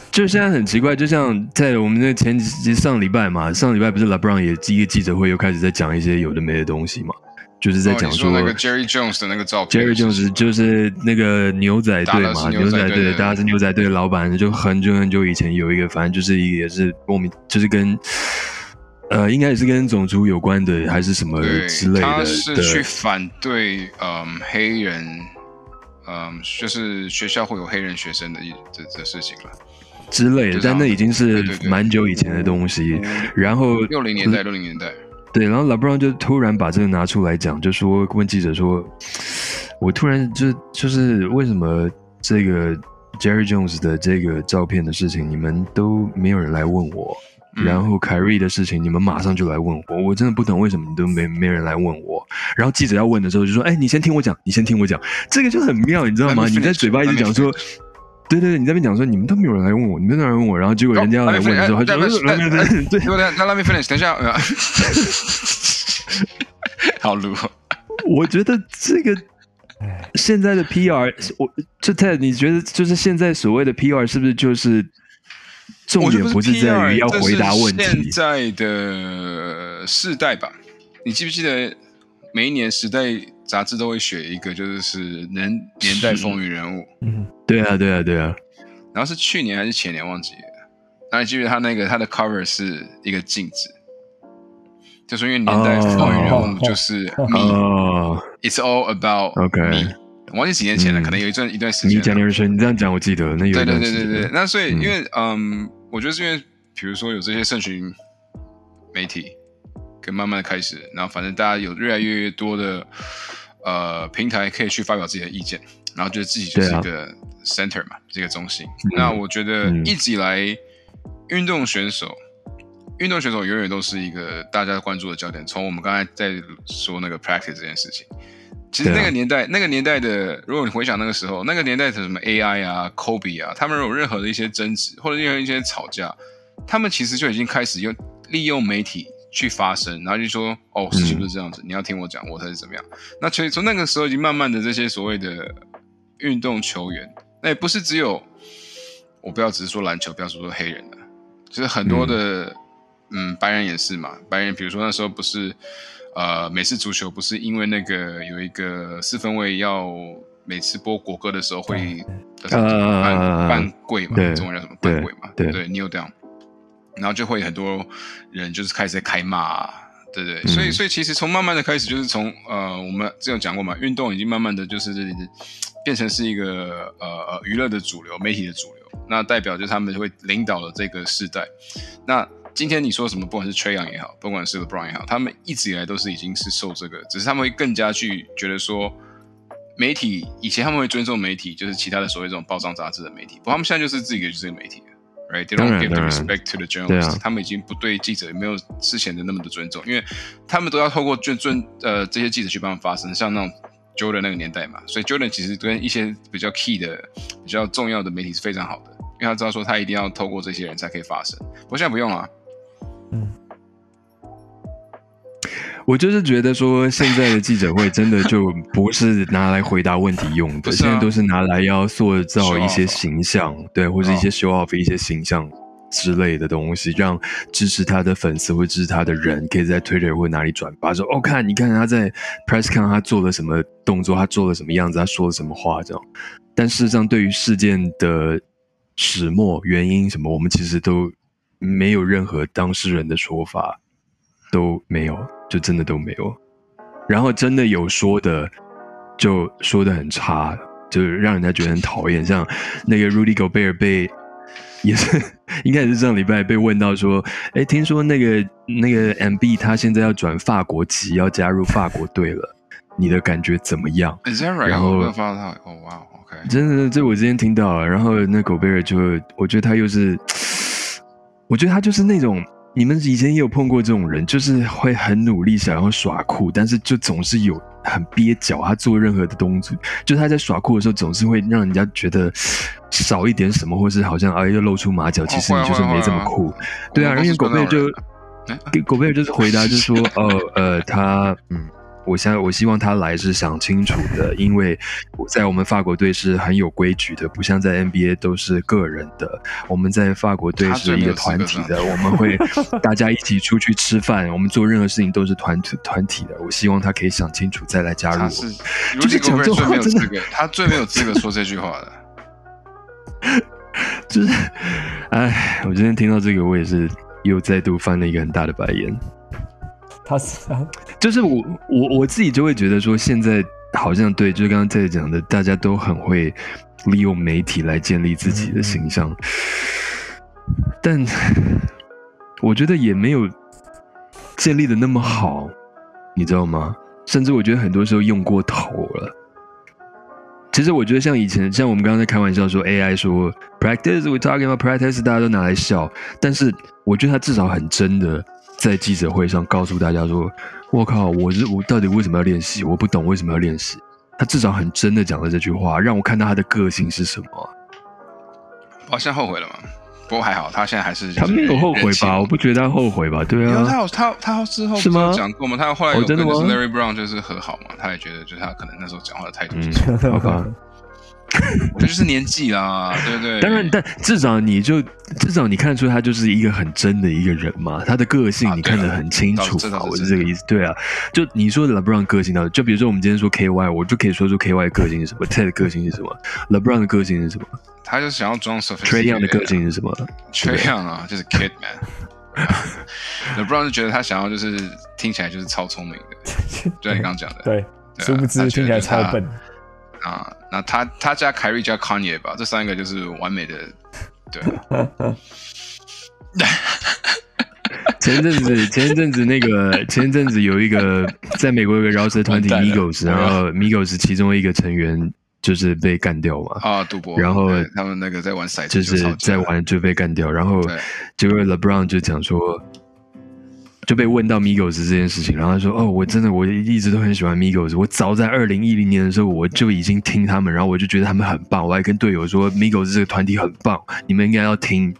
[SPEAKER 2] 就现在很奇怪，就像在我们的前几上礼拜嘛，上礼拜不是 LeBron 也一个记者会又开始在讲一些有的没的东西嘛。就是在讲说
[SPEAKER 1] 那个 Jerry Jones 的那个照片
[SPEAKER 2] ，Jerry Jones 就是那个牛仔队嘛，牛仔队，大家是牛仔队的老板，就很久很久以前有一个，反正就是也是莫名，就是跟呃，应该也是跟种族有关的，还是什么之类的。他
[SPEAKER 1] 是去反对嗯黑人，嗯，就是学校会有黑人学生的一这这事情了
[SPEAKER 2] 之类的，但那已经是蛮久以前的东西。然后
[SPEAKER 1] 六零年代，六零年代。
[SPEAKER 2] 对，然后 LeBron 就突然把这个拿出来讲，就说问记者说：“我突然就就是为什么这个 Jerry Jones 的这个照片的事情，你们都没有人来问我，然后凯瑞的事情，你们马上就来问我，我真的不懂为什么你都没没人来问我。然后记者要问的时候就说：哎，你先听我讲，你先听我讲，这个就很妙，你知道吗？你在嘴巴一直讲说。”对对对，你在那边讲说你们都没有人来问我，你们都没有人问我，然后结果人家要来问的时候，他就对对对对，
[SPEAKER 1] 那 Let me finish，等一下，好撸。
[SPEAKER 2] 我觉得这个现在的 PR，我这太你觉得就是现在所谓的 PR 是不是就是重点不是在于要回答问题？
[SPEAKER 1] 现在的世代吧，你记不记得每一年时代？杂志都会选一个，就是是年年代风云人物。
[SPEAKER 2] 嗯，对啊，对啊，对啊。
[SPEAKER 1] 然后是去年还是前年忘记了。那你记得他那个他的 cover 是一个镜子，就是因为年代风云人物就是 me，it's all about me。忘记几年前了，可能有一段一段时间。
[SPEAKER 2] 你讲的是你这样讲，我记得那有
[SPEAKER 1] 对对对对对。那所以因为嗯，我觉得是因为比如说有这些社群媒体，可以慢慢的开始，然后反正大家有越来越多的。呃，平台可以去发表自己的意见，然后就自己就是一个 center 嘛，这个中心。那我觉得一直以来，运动选手、运动选手永远都是一个大家关注的焦点。从我们刚才在说那个 practice 这件事情，其实那个年代，那个年代的，如果你回想那个时候，那个年代的什么 AI 啊、Kobe 啊，他们有任何的一些争执或者任何一些吵架，他们其实就已经开始用利用媒体去发声，然后就说哦，事情不是这样子，你要听我讲，我才是怎么样。那所以从那个时候已经慢慢的这些所谓的运动球员，那也不是只有我不要只是说篮球，不要说说黑人的，就是很多的嗯。白人也是嘛，白人比如说那时候不是呃美式足球不是因为那个有一个四分卫要每次播国歌的时候会
[SPEAKER 2] 呃
[SPEAKER 1] 半半跪嘛，
[SPEAKER 2] 对
[SPEAKER 1] 中文叫什么半跪嘛，
[SPEAKER 2] 对。
[SPEAKER 1] 对，kneel down，然后就会很多人就是开始在开骂、啊。对对，所以
[SPEAKER 2] 嗯
[SPEAKER 1] 所以其实从慢慢的开始，就是从呃，我们之前有讲过嘛，运动已经慢慢的就是变成是一个呃呃娱乐的主流，媒体的主流，那代表就是他们会领导了这个时代。那今天你说什么，不管是 Trey Young 也好，不管是 LeBron 也好，他们一直以来都是已经是受这个，只是他们会更加去觉得说，媒体以前他们会尊重媒体，就是其他的所谓这种报章杂志的媒体，不过他们现在就是自己就是这个媒体了。Right, they don't give the respect to the
[SPEAKER 2] 对
[SPEAKER 1] journalist、
[SPEAKER 2] 啊
[SPEAKER 1] 他们已经不对记者没有之前的那么的尊重，因为他们都要透过尊尊呃这些记者去帮他们发声，像那种 Jordan 那个年代嘛，所以 Jordan 其实跟一些比较 key 的、比较重要的媒体是非常好的，因为他知道说他一定要透过这些人才可以发声。不过现在不用啊，
[SPEAKER 2] 我就是觉得说，现在的记者会真的就不是拿来回答问题用的，现在都是拿来要塑造一些形象，对，或者一些 show off 一些形象之类的东西，让支持他的粉丝或支持他的人可以在 Twitter 或哪里转发，说哦，看你看他在 press con 他做了什么动作，他做了什么样子，他说了什么话这样。但事实上，对于事件的始末、原因什么，我们其实都没有任何当事人的说法，都没有，就真的都没有。然后真的有说的，就说的很差，就是让人家觉得很讨厌。像那个 Rudy Gobert 被也是 应该也是上礼拜被问到说，哎，听说那个那个 MB 他现在要转法国籍，要加入法国队了，你的感觉怎么样
[SPEAKER 1] ？Is that right？
[SPEAKER 2] 然后
[SPEAKER 1] 发到，哦哇，OK，
[SPEAKER 2] 真的，这我之前听到了。然后那狗贝尔就，我觉得他又是，我觉得他就是那种你们以前也有碰过这种人，就是会很努力想要耍酷，但是就总是有很蹩脚。他做任何的动作，就他在耍酷的时候，总是会让人家觉得少一点什么，或是好像哎又露出马脚，其实你就是没这么酷。对啊，因为
[SPEAKER 1] 我们公司
[SPEAKER 2] 狗贝尔就狗贝尔就是回答，就是说，哦，呃，他，嗯，我想我希望他来是想清楚的，因为在我们法国队是很有规矩的，不像在 NBA 都是个人的。我们在法国队是一个团体的，我们会大家一起出去吃饭，我们做任何事情都是团体团体的。我希望他可以想清楚再来加入我。
[SPEAKER 1] 他是
[SPEAKER 2] 就是这
[SPEAKER 1] Gobert 最
[SPEAKER 2] 话真的
[SPEAKER 1] 没有资格，他最没有资格说这句话的。
[SPEAKER 2] 就是，哎，我今天听到这个，我也是又再度翻了一个很大的白眼。
[SPEAKER 3] 他是
[SPEAKER 2] 就是我我我自己就会觉得说，现在好像对，就是刚刚在讲的，大家都很会利用媒体来建立自己的形象，但我觉得也没有建立的那么好，你知道吗？甚至我觉得很多时候用过头了。其实我觉得像以前，像我们刚刚在开玩笑说 AI 说 practice we talking about practice，大家都拿来笑，但是我觉得他至少很真的在记者会上告诉大家说：“我靠，我是我到底为什么要练习？我不懂为什么要练习。”他至少很真的讲了这句话，让我看到他的个性是什么。
[SPEAKER 1] 好像后悔了嘛？不过还好，他现在还是
[SPEAKER 2] 他没有后悔吧？我不觉得他后悔吧？对啊
[SPEAKER 1] 他他他之后不
[SPEAKER 2] 是吗
[SPEAKER 1] 有讲过吗？他后来有跟就是 Larry Brown 就是和好嘛，他也觉得就是他可能那时候讲话的态度是
[SPEAKER 2] 嗯
[SPEAKER 1] 错的，，
[SPEAKER 2] 好吧。
[SPEAKER 1] 这就是年纪啦，对不对？
[SPEAKER 2] 当然，但至少你就至少你看出他就是一个很真的一个人嘛，他的个性
[SPEAKER 1] 啊
[SPEAKER 2] 你看得很清楚我
[SPEAKER 1] 是
[SPEAKER 2] 是这个意思。对啊，就你说的 LeBron 个性到底，就比如说我们今天说 KY，我就可以说出 KY 的个性是什么，Ted 的个性是什么，LeBron 的个性是什么
[SPEAKER 1] 他就是想要装 s o p
[SPEAKER 2] h，Trey Young 的个性是什么
[SPEAKER 1] ？Trey Young 啊，就是 Kid Man。LeBron 就觉得他想要就是听起来就是超聪明的，就像你刚刚讲的，
[SPEAKER 3] 对，殊不知听起来超笨。
[SPEAKER 1] 啊。那他他加凯瑞加 Kanye 吧，这三个就是完美的，对。
[SPEAKER 2] 前阵子，前阵子那个，前阵子有一个 在美国有个饶舌团体 Migos，然后 Migos 其中一个成员就是被干掉嘛，
[SPEAKER 1] 啊，赌博，
[SPEAKER 2] 然后
[SPEAKER 1] 他们那个在玩骰子，
[SPEAKER 2] 就是在玩就被干掉，然后
[SPEAKER 1] 对
[SPEAKER 2] 结果 LeBron 就讲说，就被问到 Migos 这件事情，然后他说：“哦，我真的我一直都很喜欢 Migos，我早在二零一零年的时候我就已经听他们，然后我就觉得他们很棒，我还跟队友说 Migos 这个团体很棒，你们应该要听。”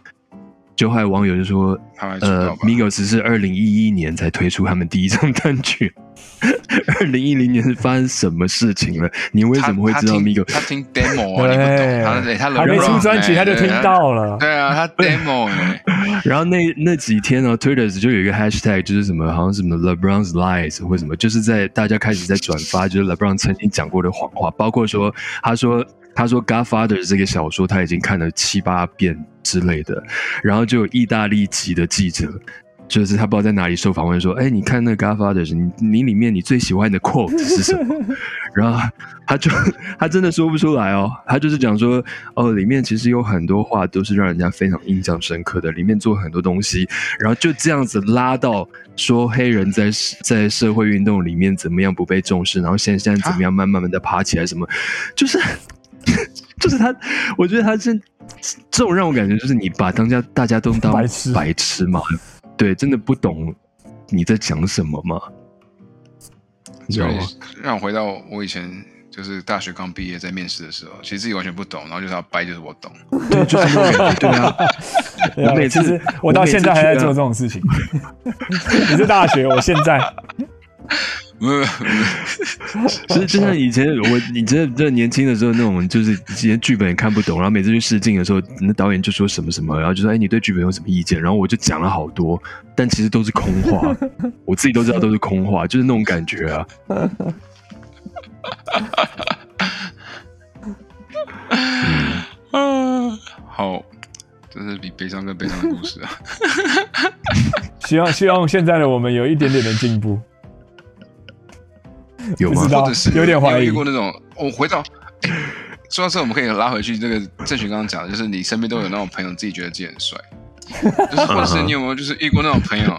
[SPEAKER 2] 就后来网友就说：“呃，Migos 是二零一一年才推出他们第一张单曲。二零一零年是发生什么事情了？你为什么会知道 Migos？
[SPEAKER 1] 他听 demo 啊，你不懂。他他
[SPEAKER 3] 还没出专辑他就听到了。
[SPEAKER 1] 对啊，他 demo 哎。
[SPEAKER 2] 然后那那几天呢，Twitter 就有一个 hashtag，就是什么好像什么 LeBron's lies 或什么，就是在大家开始在转发，就是 LeBron 曾经讲过的谎话，包括说他说。”他说《Godfather》这个小说他已经看了七八遍之类的，然后就有意大利籍的记者，就是他不知道在哪里受访问说：“哎，你看那《Godfather》，你你里面你最喜欢的 quote 是什么？” 然后他就他真的说不出来哦，他就是讲说：“哦，里面其实有很多话都是让人家非常印象深刻的，里面做很多东西，然后就这样子拉到说黑人在在社会运动里面怎么样不被重视，然后现在现在怎么样慢慢慢的爬起来，什么就是。”就是他，我觉得他是这种让我感觉，就是你把当家大家都当
[SPEAKER 3] 白痴
[SPEAKER 2] 白痴嘛？对，真的不懂你在讲什么吗？你知道吗？
[SPEAKER 1] 让我回到我以前，就是大学刚毕业在面试的时候，其实自己完全不懂，然后就是要掰，就是我懂。
[SPEAKER 2] 对，就是对啊。我每次
[SPEAKER 3] 我到现在还在做这种事情。你是大学，我现在。
[SPEAKER 1] 没有，
[SPEAKER 2] 其实就像以前我，你真的，真的年轻的时候那种，就是以前剧本也看不懂，然后每次去试镜的时候，那导演就说什么什么，然后就说：“哎，你对剧本有什么意见？”然后我就讲了好多，但其实都是空话，我自己都知道都是空话，就是那种感觉啊。
[SPEAKER 1] 嗯，好，这是比悲伤更悲伤的故事啊。
[SPEAKER 3] 希望希望现在的我们有一点点的进步。
[SPEAKER 2] 有吗？
[SPEAKER 1] 或者是
[SPEAKER 3] 有点怀疑
[SPEAKER 1] 过那种？我回到说到这，我们可以拉回去。这个郑群刚刚讲的，就是你身边都有那种朋友，自己觉得自己很帅，就是或者是你有没有就是遇过那种朋友，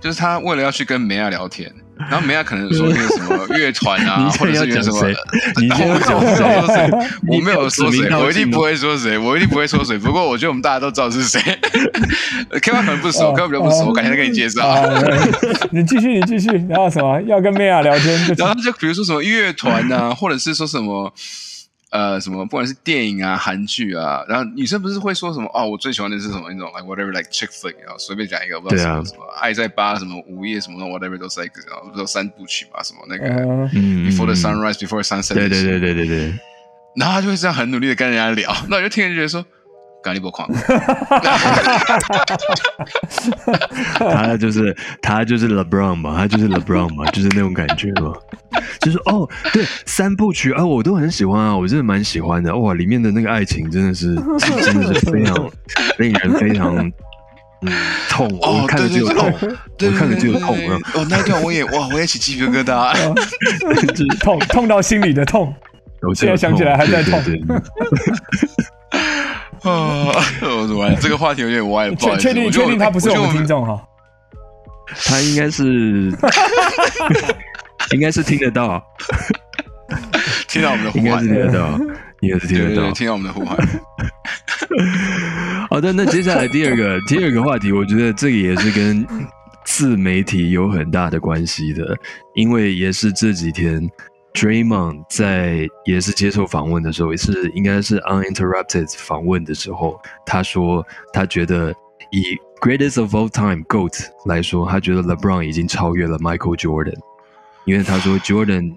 [SPEAKER 1] 就是他为了要去跟梅亚聊天。然后梅亚可能说那个什么 乐团啊，或者是什么，
[SPEAKER 2] 你先讲
[SPEAKER 1] 谁？我没有说谁，我一定不会说谁，我一定不会说谁。不过我觉得我们大家都知道是谁。K 可能不熟，K 比较不熟，我改天再给你介绍。
[SPEAKER 3] 你继续，你继续。然后什么？要跟梅亚聊天？
[SPEAKER 1] 然后就比如说什么乐团啊，或者是说什么。呃，什么不管是电影啊、韩剧啊，然后女生不是会说什么哦，我最喜欢的是什么那种，like whatever like chick flick，然后随便讲一个，不知道什么什么爱在八什么午夜什么的 whatever 都是 like，，然后不知道三部曲嘛，什么那个 before the sunrise before sunset，
[SPEAKER 2] 对对对对对对，
[SPEAKER 1] 然后他就会这样很努力的跟人家聊，那我就听人觉得说。咖喱波狂，
[SPEAKER 2] 他就是他就是 LeBron 嘛，他就是 LeBron 嘛，就是那种感觉嘛，就是哦，对，三部曲啊，我都很喜欢啊，我真的蛮喜欢的，哇，里面的那个爱情真的是真的是非常令人非常嗯痛，我看着就有痛，我看着就有痛啊，
[SPEAKER 1] 哦，那段我也哇，我也起鸡皮疙瘩，
[SPEAKER 3] 痛痛到心里的痛，我现在想起来还在痛。
[SPEAKER 1] 啊，我怎么这个话题有点歪？
[SPEAKER 3] 确确定确定他不是我们听众哈？
[SPEAKER 2] 他应该是，应该是听得到，
[SPEAKER 1] 听到我们的呼
[SPEAKER 2] 唤，应该是听得到，应该是听得到，
[SPEAKER 1] 听到我们的呼唤。
[SPEAKER 2] 好的，那接下来第二个第二个话题，我觉得这个也是跟自媒体有很大的关系的，因为也是这几天。Draymond 在也是接受访问的时候，也是应该是 uninterrupted 访问的时候，他说他觉得以 greatest of all time GOAT 来说，他觉得 LeBron 已经超越了 Michael Jordan，因为他说 Jordan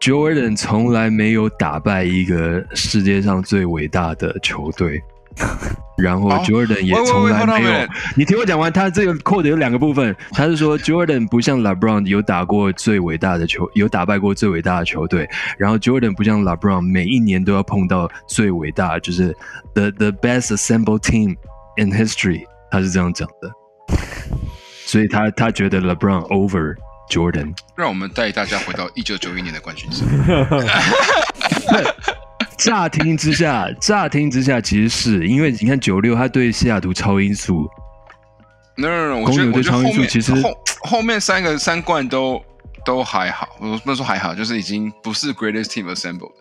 [SPEAKER 2] Jordan 从来没有打败一个世界上最伟大的球队。然后 Jordan 也从来没有，你听我讲完，他这个 quote 有两个部分，他是说 Jordan 不像 LeBron 有打过最伟大的球，有打败过最伟大的球队，然后 Jordan 不像 LeBron 每一年都要碰到最伟大，就是 the the best assembled team in history，他是这样讲的，所以他他觉得 LeBron over Jordan。
[SPEAKER 1] 让我们带大家回到一九九一年的冠军赛。
[SPEAKER 2] 乍听之下，乍听之下，其实是因为你看九六，他对西雅图超音速
[SPEAKER 1] ，no no no，我觉得我觉得后面其实后后面三个三冠都都还好，我不能说还好，就是已经不是 greatest team assembled。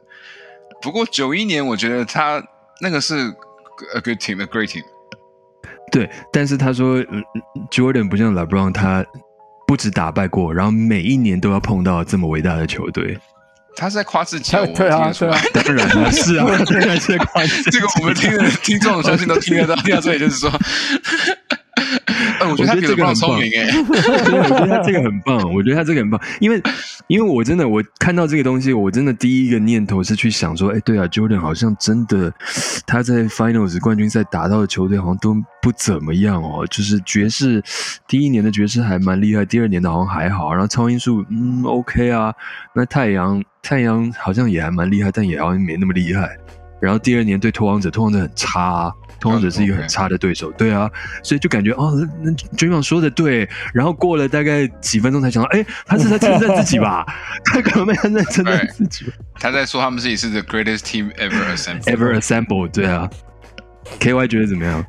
[SPEAKER 1] 不过九一年，我觉得他那个是 a good team，a great team。
[SPEAKER 2] 对，但是他说、嗯、Jordan 不像 LeBron，他不止打败过，然后每一年都要碰到这么伟大的球队。
[SPEAKER 1] 他是在夸自己啊，我
[SPEAKER 3] 对啊
[SPEAKER 1] 听得出来。
[SPEAKER 2] 当然了，是啊，当然是夸自己
[SPEAKER 1] 这个我们听的听众相信都听得到，第二这里就是说，哎，我觉得他比
[SPEAKER 2] 我觉得这个很棒。
[SPEAKER 1] 聪明哎，
[SPEAKER 2] 我觉得他这个很棒，我觉得他这个很棒，因为因为我真的我看到这个东西，我真的第一个念头是去想说，哎，对啊，Jordan 好像真的他在 Finals 冠军赛打到的球队好像都不怎么样哦，就是爵士第一年的爵士还蛮厉害，第二年的好像还好，然后超音速嗯 OK 啊，那太阳太阳好像也还蛮厉害，但也好像没那么厉害，然后第二年对拓荒者，拓荒者很差、啊。拓荒者是一个很差的对手，对啊，所以就感觉哦，那 Draymond 说的对，然后过了大概几分钟才想到，哎，他是在称赞自己吧？他可能没有在称赞自己吧
[SPEAKER 1] 他在说他们自己是 the greatest team ever assembled。
[SPEAKER 2] ？Ever assembled，对啊。KY 觉得怎么样？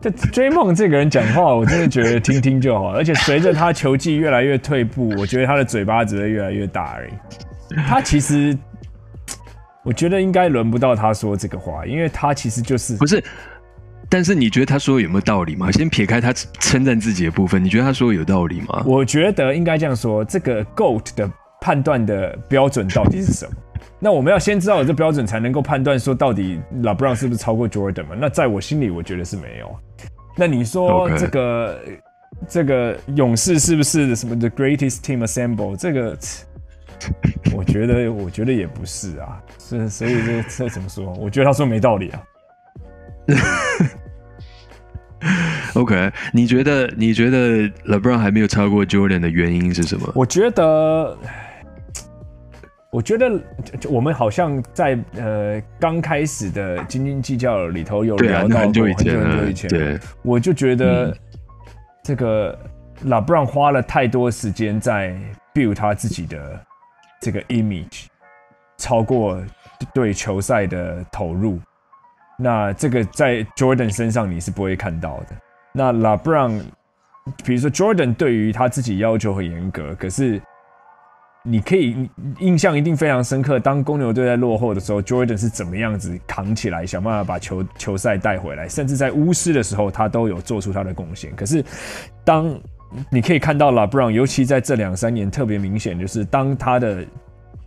[SPEAKER 3] 这 Draymond 这个人讲话，我真的觉得听听就好。而且随着他球技越来越退步，我觉得他的嘴巴只会越来越大而已。他其实，我觉得应该轮不到他说这个话，因为他其实就是
[SPEAKER 2] 不是，但是你觉得他说有没有道理吗？先撇开他称赞自己的部分，你觉得他说有道理吗？
[SPEAKER 3] 我觉得应该这样说，这个 GOAT 的判断的标准到底是什么？那我们要先知道有这标准，才能够判断说到底 LeBron 是不是超过 Jordan 嘛？那在我心里，我觉得是没有。那你说这个这个勇士是不是什么 The Greatest Team Assemble？这个 我觉得我觉得也不是啊，是所以这这怎么说？我觉得他说没道理啊。
[SPEAKER 2] OK，你觉得你觉得 LeBron 还没有超过 Jordan 的原因是什么？
[SPEAKER 3] 我觉得，我觉得我们好像在呃刚开始的斤斤计较里头有聊，到
[SPEAKER 2] 那很久
[SPEAKER 3] 很久以，前，
[SPEAKER 2] 对，
[SPEAKER 3] 我就觉得
[SPEAKER 2] 嗯
[SPEAKER 3] 这个 LeBron 花了太多时间在 build 他自己的这个 image，超过对球赛的投入。那这个在 Jordan 身上你是不会看到的。那 LeBron，比如说 Jordan 对于他自己要求很严格，可是你可以印象一定非常深刻。当公牛队在落后的时候，Jordan 是怎么样子扛起来，想办法把球球赛带回来，甚至在巫师的时候，他都有做出他的贡献。可是当你可以看到 LeBron，尤其在这两三年特别明显，就是当他的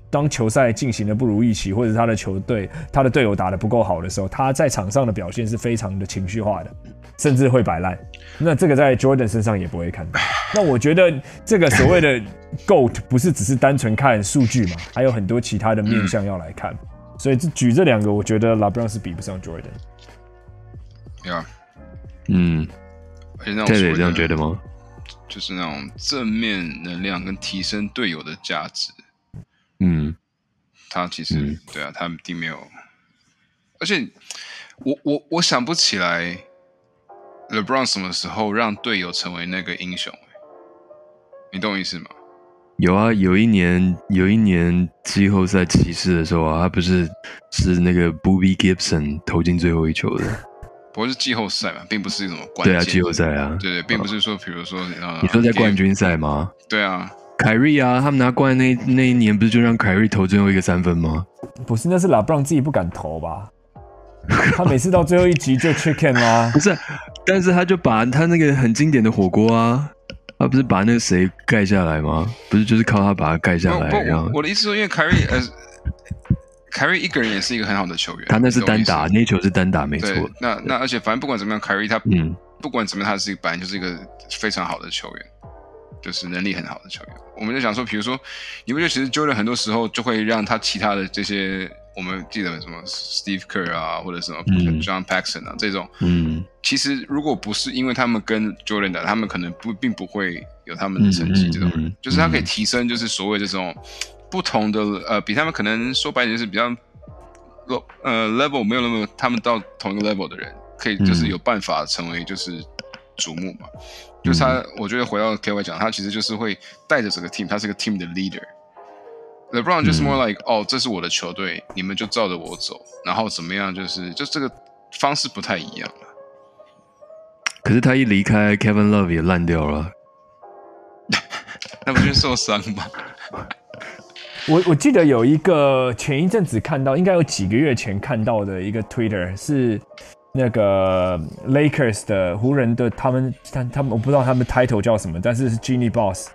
[SPEAKER 3] 当球赛进行的不如预期，或者他的球队他的队友打得不够好的时候，他在场上的表现是非常的情绪化的，甚至会摆烂。那这个在 Jordan 身上也不会看到。那我觉得这个所谓的 GOAT 不是只是单纯看数据嘛，还有很多其他的面向要来看。所以这举这两个，我觉得 LeBron 是比不上 Jordan。
[SPEAKER 1] 对啊，
[SPEAKER 2] 嗯，
[SPEAKER 1] 而且那种
[SPEAKER 2] 这也
[SPEAKER 1] 所谓的
[SPEAKER 2] 这样觉得吗？
[SPEAKER 1] 就是那种正面能量跟提升队友的价值，
[SPEAKER 2] 嗯，
[SPEAKER 1] 他其实、
[SPEAKER 2] 嗯。
[SPEAKER 1] 对啊，他并没有，而且我我我想不起来 LeBron 什么时候让队友成为那个英雄、你懂我意思吗？
[SPEAKER 2] 有啊，有一年有一年季后赛骑士的时候啊，他不是是那个 Booby Gibson 投进最后一球的，
[SPEAKER 1] 不过是季后赛嘛，并不是什么关键。
[SPEAKER 2] 对啊，季后赛啊，
[SPEAKER 1] 对对，并不是说，比如说，呃，
[SPEAKER 2] 你说在冠军赛吗？
[SPEAKER 1] 对啊，
[SPEAKER 2] 凯瑞啊，他们拿冠那那一年不是就让凯瑞投最后一个三分吗？
[SPEAKER 3] 不是，那是 LeBron 自己不敢投吧？他每次到最后一集就 chicken 啦
[SPEAKER 2] 不。是，但是他就把他那个很经典的火锅啊，他不是把那个谁盖下来吗？不是就是靠他把他盖下来，
[SPEAKER 1] 我的意思说，因为凯瑞呃，凯瑞一个人也是一个很好的球员，
[SPEAKER 2] 他那是单打，那球是单打，没错。
[SPEAKER 1] 那那而且反正不管怎么样，凯瑞他
[SPEAKER 2] 嗯，
[SPEAKER 1] 不管怎么样，他是一个本来就是一个非常好的球员，就是能力很好的球员。我们就想说，比如说，你不觉得其实 Jordan 很多时候就会让他其他的这些，我们记得什么 Steve Kerr 啊，或者什么
[SPEAKER 2] 嗯。
[SPEAKER 1] John Paxson 啊这种，
[SPEAKER 2] 嗯。
[SPEAKER 1] 其实如果不是因为他们跟 Jordan 打，他们可能不并不会有他们的成绩。这种，
[SPEAKER 2] 嗯。
[SPEAKER 1] 就是他可以提升，就是所谓这种不同的呃，比他们可能说白一点就是比较 low 呃 level 没有那么他们到同一个 level 的人，可以就是
[SPEAKER 2] 嗯
[SPEAKER 1] 有办法成为就是瞩目嘛。就是他，我觉得回到 KY 讲，他其实就是会带着这个 team，他是个 team 的 leader。LeBron 就是
[SPEAKER 2] 嗯
[SPEAKER 1] more like、哦，这是我的球队，你们就照着我走，然后怎么样，就是就这个方式不太一样了。
[SPEAKER 2] 可是他一离开，Kevin Love 也烂掉了。
[SPEAKER 1] 那不就受伤吗？
[SPEAKER 3] 我我记得有一个前一阵子看到，应该有几个月前看到的一个 Twitter 是那个 Lakers 的湖人的他们，他他们我不知道他们 title 叫什么，但是是 Genie Boss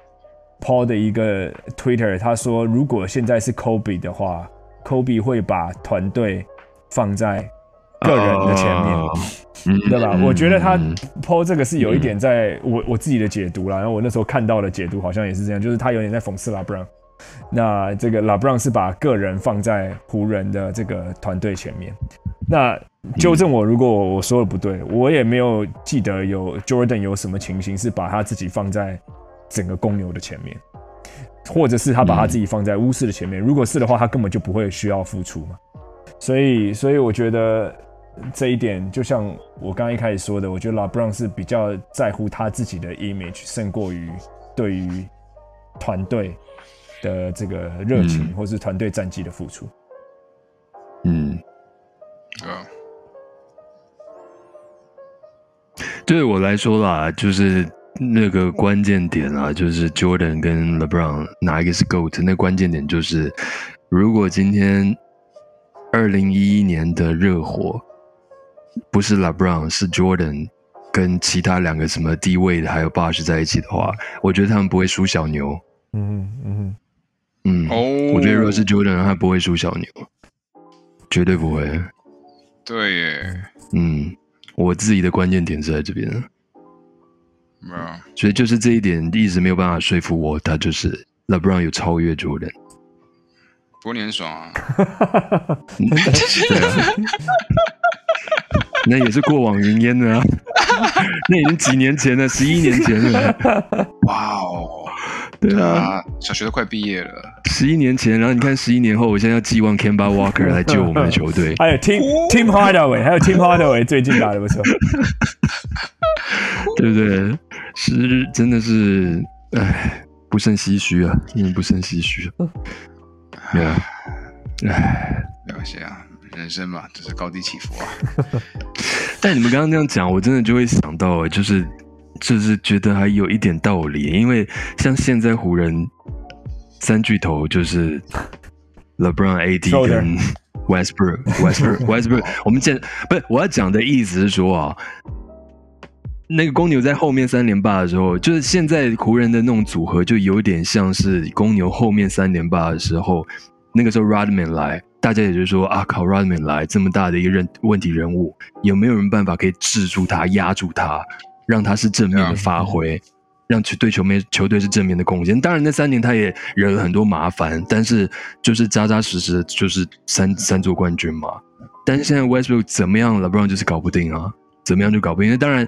[SPEAKER 3] Paul 的一个 Twitter，他说如果现在是 Kobe 的话，Kobe 会把团队放在个人的前面。对吧？
[SPEAKER 2] 嗯
[SPEAKER 3] 我觉得他
[SPEAKER 2] 嗯
[SPEAKER 3] PO 这个是有一点在我我自己的解读啦，然后我那时候看到的解读好像也是这样，就是他有点在讽刺拉布朗。那这个拉布朗是把个人放在湖人的这个团队前面。那纠正我，如果我说的不对，我也没有记得有 Jordan 有什么情形是把他自己放在整个公牛的前面，或者是他把他自己放在巫师的前面。如果是的话，他根本就不会需要付出嘛。所以，所以我觉得这一点，就像我刚刚一开始说的，我觉得 LeBron 是比较在乎他自己的 image，胜过于对于团队的这个热情，
[SPEAKER 2] 嗯
[SPEAKER 3] 或是团队战绩的付出。
[SPEAKER 2] 嗯，
[SPEAKER 1] 对吧？
[SPEAKER 2] 对我来说啦，就是那个关键点啊，就是 Jordan 跟 LeBron 哪一个是 GOAT？那关键点就是，如果今天二零一一年的热火不是 LeBron 是 Jordan 跟其他两个什么低位的还有 Bosh 在一起的话，我觉得他们不会输小牛。
[SPEAKER 3] 嗯嗯
[SPEAKER 2] 嗯，
[SPEAKER 1] 哦
[SPEAKER 2] 我觉得如果是 Jordan，他不会输小牛，绝对不会。
[SPEAKER 1] 对耶，
[SPEAKER 2] 嗯，我自己的关键点是在这边。
[SPEAKER 1] 没有，
[SPEAKER 2] 所以就是这一点一直没有办法说服我，他就是 LeBron 有超越 Jordan。
[SPEAKER 1] 不过你很爽啊，
[SPEAKER 2] 对啊，那也是过往云烟的啊，那已经几年前了，十一年前了。
[SPEAKER 1] 哇哦，
[SPEAKER 2] 对啊，
[SPEAKER 1] 啊，小学都快毕业了，
[SPEAKER 2] 十一年前，然后你看十一年后，我现在要寄望 Kemba Walker 来救我们的球队。
[SPEAKER 3] 还有 Tim Tim Hardaway，还有 Tim Hardaway 最近打的不错。
[SPEAKER 2] 对不对？是真的是，唉，不胜唏嘘啊，真的不胜唏嘘啊。对啊，唉。
[SPEAKER 1] 了解啊，人生嘛，就是高低起伏啊。
[SPEAKER 2] 但你们刚刚那样讲，我真的就会想到，就是就是觉得还有一点道理，因为像现在湖人三巨头就是 LeBron、AD 跟 Westbrook、Westbrook、Westbrook，我们现不是我要讲的意思是说啊。那个公牛在后面三连霸的时候，就是现在湖人的那种组合，就有点像是公牛后面三连霸的时候，那个时候 Rodman 来，大家也就说啊，靠 Rodman 来这么大的一个人问题人物，有没有人办法可以制住他、压住他，让他是正面的发挥，让球对球队球队是正面的贡献？当然，那三年他也惹了很多麻烦，但是就是扎扎实实的就是三三座冠军嘛。但是现在 Westbrook 怎么样，LeBron 就是搞不定啊，怎么样就搞不定。那当然，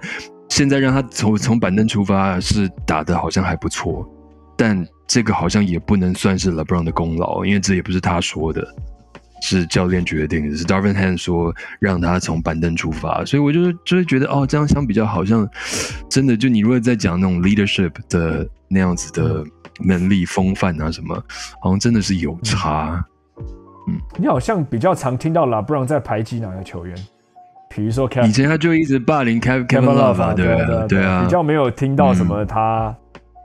[SPEAKER 2] 现在让他从从板凳出发是打的好像还不错，但这个好像也不能算是 LeBron 的功劳，因为这也不是他说的，是教练决定的，是 Darvin Hand 说让他从板凳出发，所以我就就会觉得哦，这样相比较好像真的就你如果在讲那种 leadership 的那样子的能力风范啊什么，好像真的是有差。
[SPEAKER 3] 嗯你好像比较常听到 LeBron 在排挤哪个球员，比如说 Kevin
[SPEAKER 2] 以前他就一直霸凌 Kevin
[SPEAKER 3] Kevin
[SPEAKER 2] Love 对啊，对啊，
[SPEAKER 3] 比较没有听到什么他、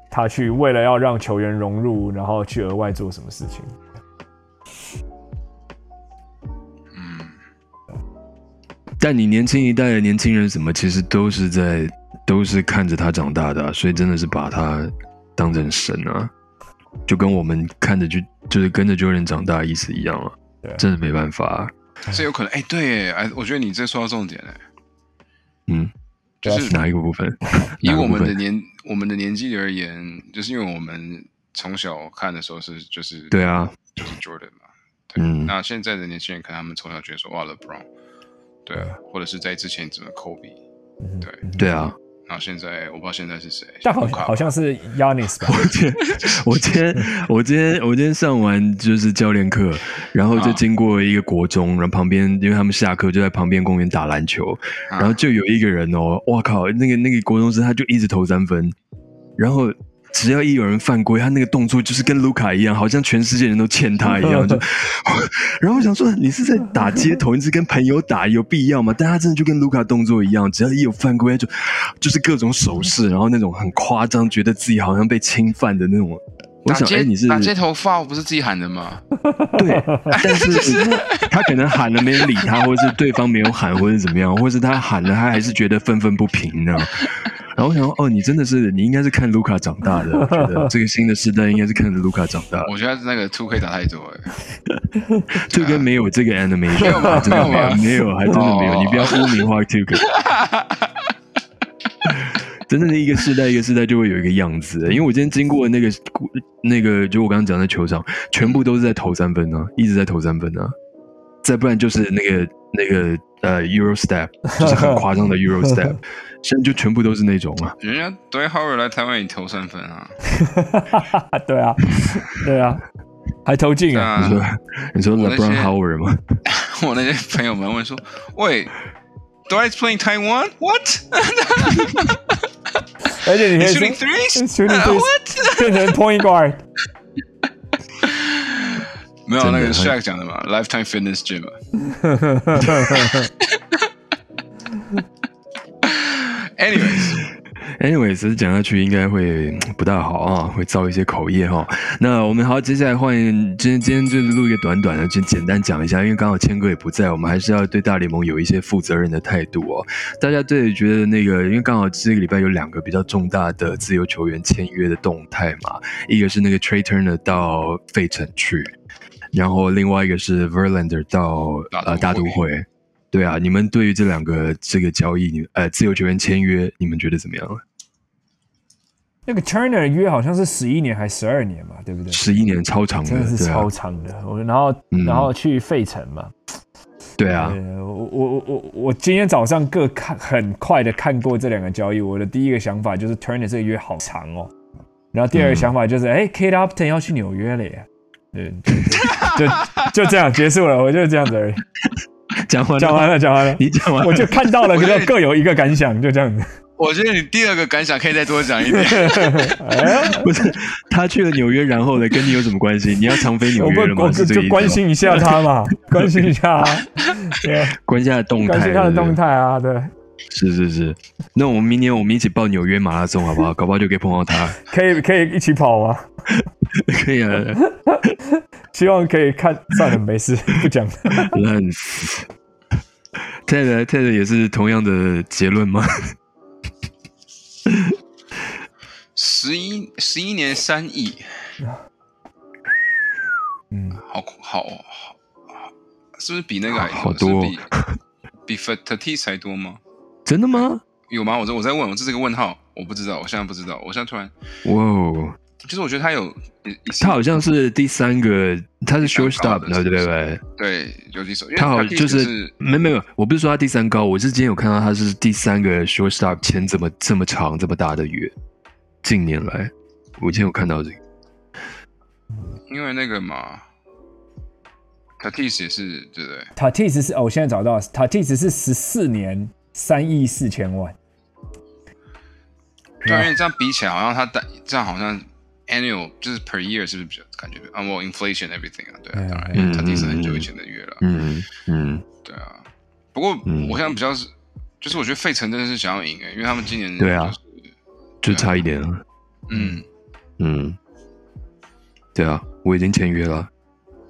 [SPEAKER 3] 他去为了要让球员融入，然后去额外做什么事情。
[SPEAKER 2] 但你年轻一代的年轻人什么，其实都是在都是看着他长大的啊、所以真的是把他当成神啊，就跟我们看着就就是跟着 Jordan 长大的意思一样啊。真的没办法啊、
[SPEAKER 1] 这有可能，哎，对耶，哎，我觉得你这说到重点了，
[SPEAKER 2] 嗯，
[SPEAKER 1] 就是
[SPEAKER 2] 哪一个部分？
[SPEAKER 1] 以我？们的年我们的年纪而言，就是因为我们从小看的时候是就是
[SPEAKER 2] 对啊，
[SPEAKER 1] 就是 Jordan 嘛，对。
[SPEAKER 2] 嗯。
[SPEAKER 1] 那现在的年轻人可能他们从小觉得说哇 LeBron，对啊，或者是在之前怎么 Kobe，
[SPEAKER 3] 嗯
[SPEAKER 1] 对。
[SPEAKER 2] 对啊。
[SPEAKER 1] 然后现在我不知道现在是谁，
[SPEAKER 3] 但好好像是 Yanis 吧？
[SPEAKER 2] 我今天，我今天，我今天，我今天上完就是教练课，然后就
[SPEAKER 1] 啊
[SPEAKER 2] 经过一个国中，然后旁边因为他们下课就在旁边公园打篮球，
[SPEAKER 1] 啊
[SPEAKER 2] 然后就有一个人哦，哇靠，那个那个国中生他就一直投三分，然后只要一有人犯规，他那个动作就是跟卢卡一样，好像全世界人都欠他一样，就，然后我想说你是在打街头，你是跟朋友打，有必要吗？但他真的就跟卢卡动作一样，只要一有犯规，他就就是各种手势，然后那种很夸张，觉得自己好像被侵犯的那种。我想，你是
[SPEAKER 1] 打街头发我不是自己喊的吗？
[SPEAKER 2] 对，但 是他可能喊了没人理他，或者是对方没有喊，或者怎么样，或者是他喊了，他还是觉得愤愤不平呢。然后我想说，哦，你真的是，你应该是看卢卡长大的。我觉得这个新的时代应该是看着卢卡长大的。
[SPEAKER 1] 我觉得那个 Two K 打太多了，
[SPEAKER 2] 这个没有这个 animation，真的没有，没有，还真的没有。你不要污名化 Two K。真正的一个世代一个世代就会有一个样子，因为我今天经过那个那个，就我刚刚讲的球场，全部都是在投三分啊，一直在投三分啊，再不然就是那个那个呃 Euro Step，就是很夸张的 Euro Step，现 在就全部都是那种啊。
[SPEAKER 1] 人家 d w Howard 来台湾也投三分啊，
[SPEAKER 3] 对啊，对啊，还投进啊？
[SPEAKER 2] 你说你说 LeBron Howard 吗？
[SPEAKER 1] 我那些朋友们问说，喂。Dwight's playing Taiwan? What?
[SPEAKER 3] 而且你
[SPEAKER 1] shooting threes?
[SPEAKER 3] What? 变成 point guard？
[SPEAKER 1] 没有那个 Shaq 讲的嘛，Lifetime Fitness Gym。Anyways。
[SPEAKER 2] Anyway，只是讲下去应该会不大好啊，会造一些口业哈。那我们好，接下来换今天今天就是录一个短短的，就简单讲一下，因为刚好谦哥也不在，我们还是要对大联盟有一些负责任的态度哦。大家对觉得那个，因为刚好这个礼拜有两个比较重大的自由球员签约的动态嘛，一个是那个 Trey Turner 到费城去，然后另外一个是 Verlander 到呃大都会。对啊，你们对于这两个这个交易，你呃自由球员签约，你们觉得怎么样？
[SPEAKER 3] 那个 Turner 约好像是十一年还十二年嘛，对不对？
[SPEAKER 2] 十一年超长的，
[SPEAKER 3] 真的是超长的。我然后然后去费城嘛，
[SPEAKER 2] 对啊。
[SPEAKER 3] 我我我我我今天早上各看很快的看过这两个交易，我的第一个想法就是 Turner 这个约好长哦。然后第二个想法就是，哎，Kate Upton 要去纽约了耶。对，就就这样结束了，我就这样子而已。
[SPEAKER 2] 讲完
[SPEAKER 3] 讲完了，讲完了，
[SPEAKER 2] 你讲完，
[SPEAKER 3] 我就看到了，各各有一个感想，就这样子。
[SPEAKER 1] 我觉得你第二个感想可以再多讲一点。
[SPEAKER 2] 不是他去了纽约，然后呢，跟你有什么关系？你要常飞纽约了吗？
[SPEAKER 3] 就关心一下他嘛，关心一下，
[SPEAKER 2] 对，关心他的动态，
[SPEAKER 3] 关心他的动态啊，对。
[SPEAKER 2] 是是是，那我们明年我们一起报纽约马拉松好不好？搞不好就可以碰到他。
[SPEAKER 3] 可以可以一起跑吗？
[SPEAKER 2] 可以啊。
[SPEAKER 3] 希望可以看，算了，没事，不讲。
[SPEAKER 2] 烂死。Ted Ted 也是同样的结论吗？
[SPEAKER 1] 十一十一年三亿，嗯，好好好，是不是比那个
[SPEAKER 2] 好多？
[SPEAKER 1] 比比 Tatis 还多吗？
[SPEAKER 2] 真的吗？
[SPEAKER 1] 有吗？我在我在问，我这是个问号，我不知道，我现在不知道，我现在突然，
[SPEAKER 2] 哇，
[SPEAKER 1] 其实我觉得他有，
[SPEAKER 2] 他好像是第三个，他是 shortstop，对对对？
[SPEAKER 1] 对，有几手，
[SPEAKER 2] 他好就是没没有，我不是说他第三高，我是今天有看到他是第三个 shortstop 签这么这么长这么大的约，近年来我今天有看到这个，
[SPEAKER 1] 因为那个嘛，Tatis 也是对不对
[SPEAKER 3] ？Tatis 是哦，我现在找到，Tatis 是十四年。三亿四千万，
[SPEAKER 1] 对，因为这样比起来，好像他的这样好像 annual 就是 per year 是不是比较感觉啊？我 inflation everything 啊，对啊，当然，他第是很久以前的月了，嗯嗯，对啊。不过我现在比较是，就是我觉得费城真的是想要赢哎，因为他们今年
[SPEAKER 2] 对啊，就差一点了，嗯。嗯，对啊，我已经签约了，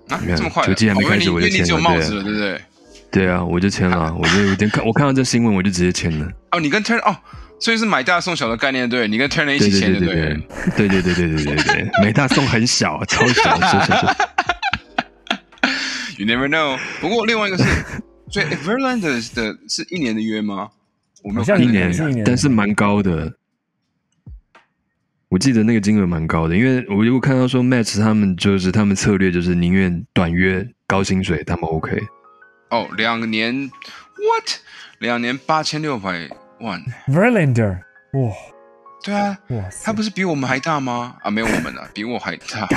[SPEAKER 1] 啊，这么快，
[SPEAKER 2] 球季还没开始我就签
[SPEAKER 1] 了，对不对？
[SPEAKER 2] 对啊，我就签了，我就有点看，我看到这新闻我就直接签了。
[SPEAKER 1] 哦，你跟 Turner 哦，所以是买大送小的概念，对？你跟 Turner 一起签的，对？
[SPEAKER 2] 对对对对对对对，买大送很小，超小，是是是。
[SPEAKER 1] You never know。不过另外一个是，所以 Verlander 的是一年的约吗？
[SPEAKER 3] 我们像
[SPEAKER 2] 一年，但是蛮高的。我记得那个金额蛮高的，因为我如果看到说 Match 他们就是他们策略就是宁愿短约高薪水，他们 OK。
[SPEAKER 1] 哦，两年，what？两年八千六百万
[SPEAKER 3] ，Verlander，哇，
[SPEAKER 1] 对啊，哇，他不是比我们还大吗？啊，没有我们啊，比我还大。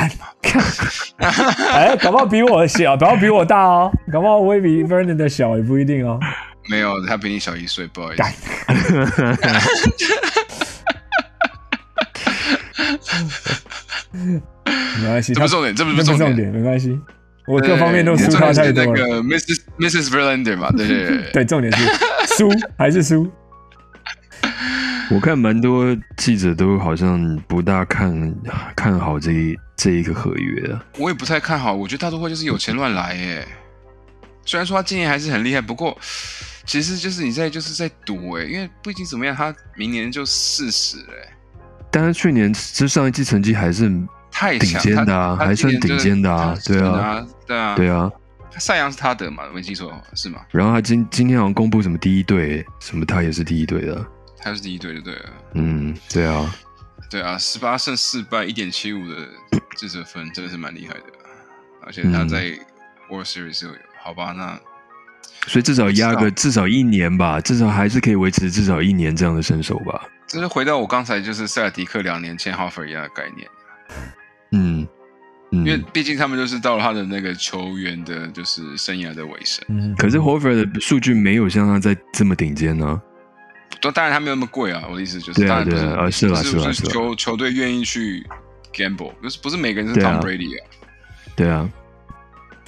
[SPEAKER 3] 哎，搞不好比我小，搞不好比我大哦，搞不好我也比 Verlander 小，也不一定哦。
[SPEAKER 1] 没有，他比你小一岁，不好意思。
[SPEAKER 3] 没关系，
[SPEAKER 1] 这不重点，这不是
[SPEAKER 3] 重点，没关系。我各方面都输他太多了。
[SPEAKER 1] 那个 Mrs. Mrs. Verlander 嘛，对对
[SPEAKER 3] 对，重点是 输还是输。
[SPEAKER 2] 我看蛮多记者都好像不大看看好这一这一个合约的。
[SPEAKER 1] 我也不太看好，我觉得大都会就是有钱乱来耶。虽然说他今年还是很厉害，不过其实就是你在就是在赌哎，因为不一定怎么样，他明年就四十哎。
[SPEAKER 2] 但是去年就上一季成绩还是
[SPEAKER 1] 太
[SPEAKER 2] 顶尖的啊，还算顶尖的啊，对
[SPEAKER 1] 啊，对啊，
[SPEAKER 2] 对啊。
[SPEAKER 1] 赛扬是他得嘛？没记错是吗？
[SPEAKER 2] 然后他今今天好像公布什么第一队，什么他也是第一队的，
[SPEAKER 1] 他是第一队的对啊。
[SPEAKER 2] 嗯，对啊，
[SPEAKER 1] 对啊，十八胜四败，一点七五的自责分，真的是蛮厉害的。而且他在 World Series 有好吧？那
[SPEAKER 2] 所以至少压个至少一年吧，至少还是可以维持至少一年这样的身手吧。
[SPEAKER 1] 这是回到我刚才就是塞尔迪克两年签 Hoffer 一样的概念。
[SPEAKER 2] 嗯。
[SPEAKER 1] 因为毕竟他们就是到了他的那个球员的，就是生涯的尾声。
[SPEAKER 2] 嗯，可是 Hofer 的数据没有像他在这么顶尖呢。
[SPEAKER 1] 都当然他没有那么贵啊，我的意思就是，
[SPEAKER 2] 对啊对啊，是
[SPEAKER 1] 了
[SPEAKER 2] 是了
[SPEAKER 1] 是球球队愿意去 gamble，就是不是每个人是 Tom Brady 啊。
[SPEAKER 2] 对啊，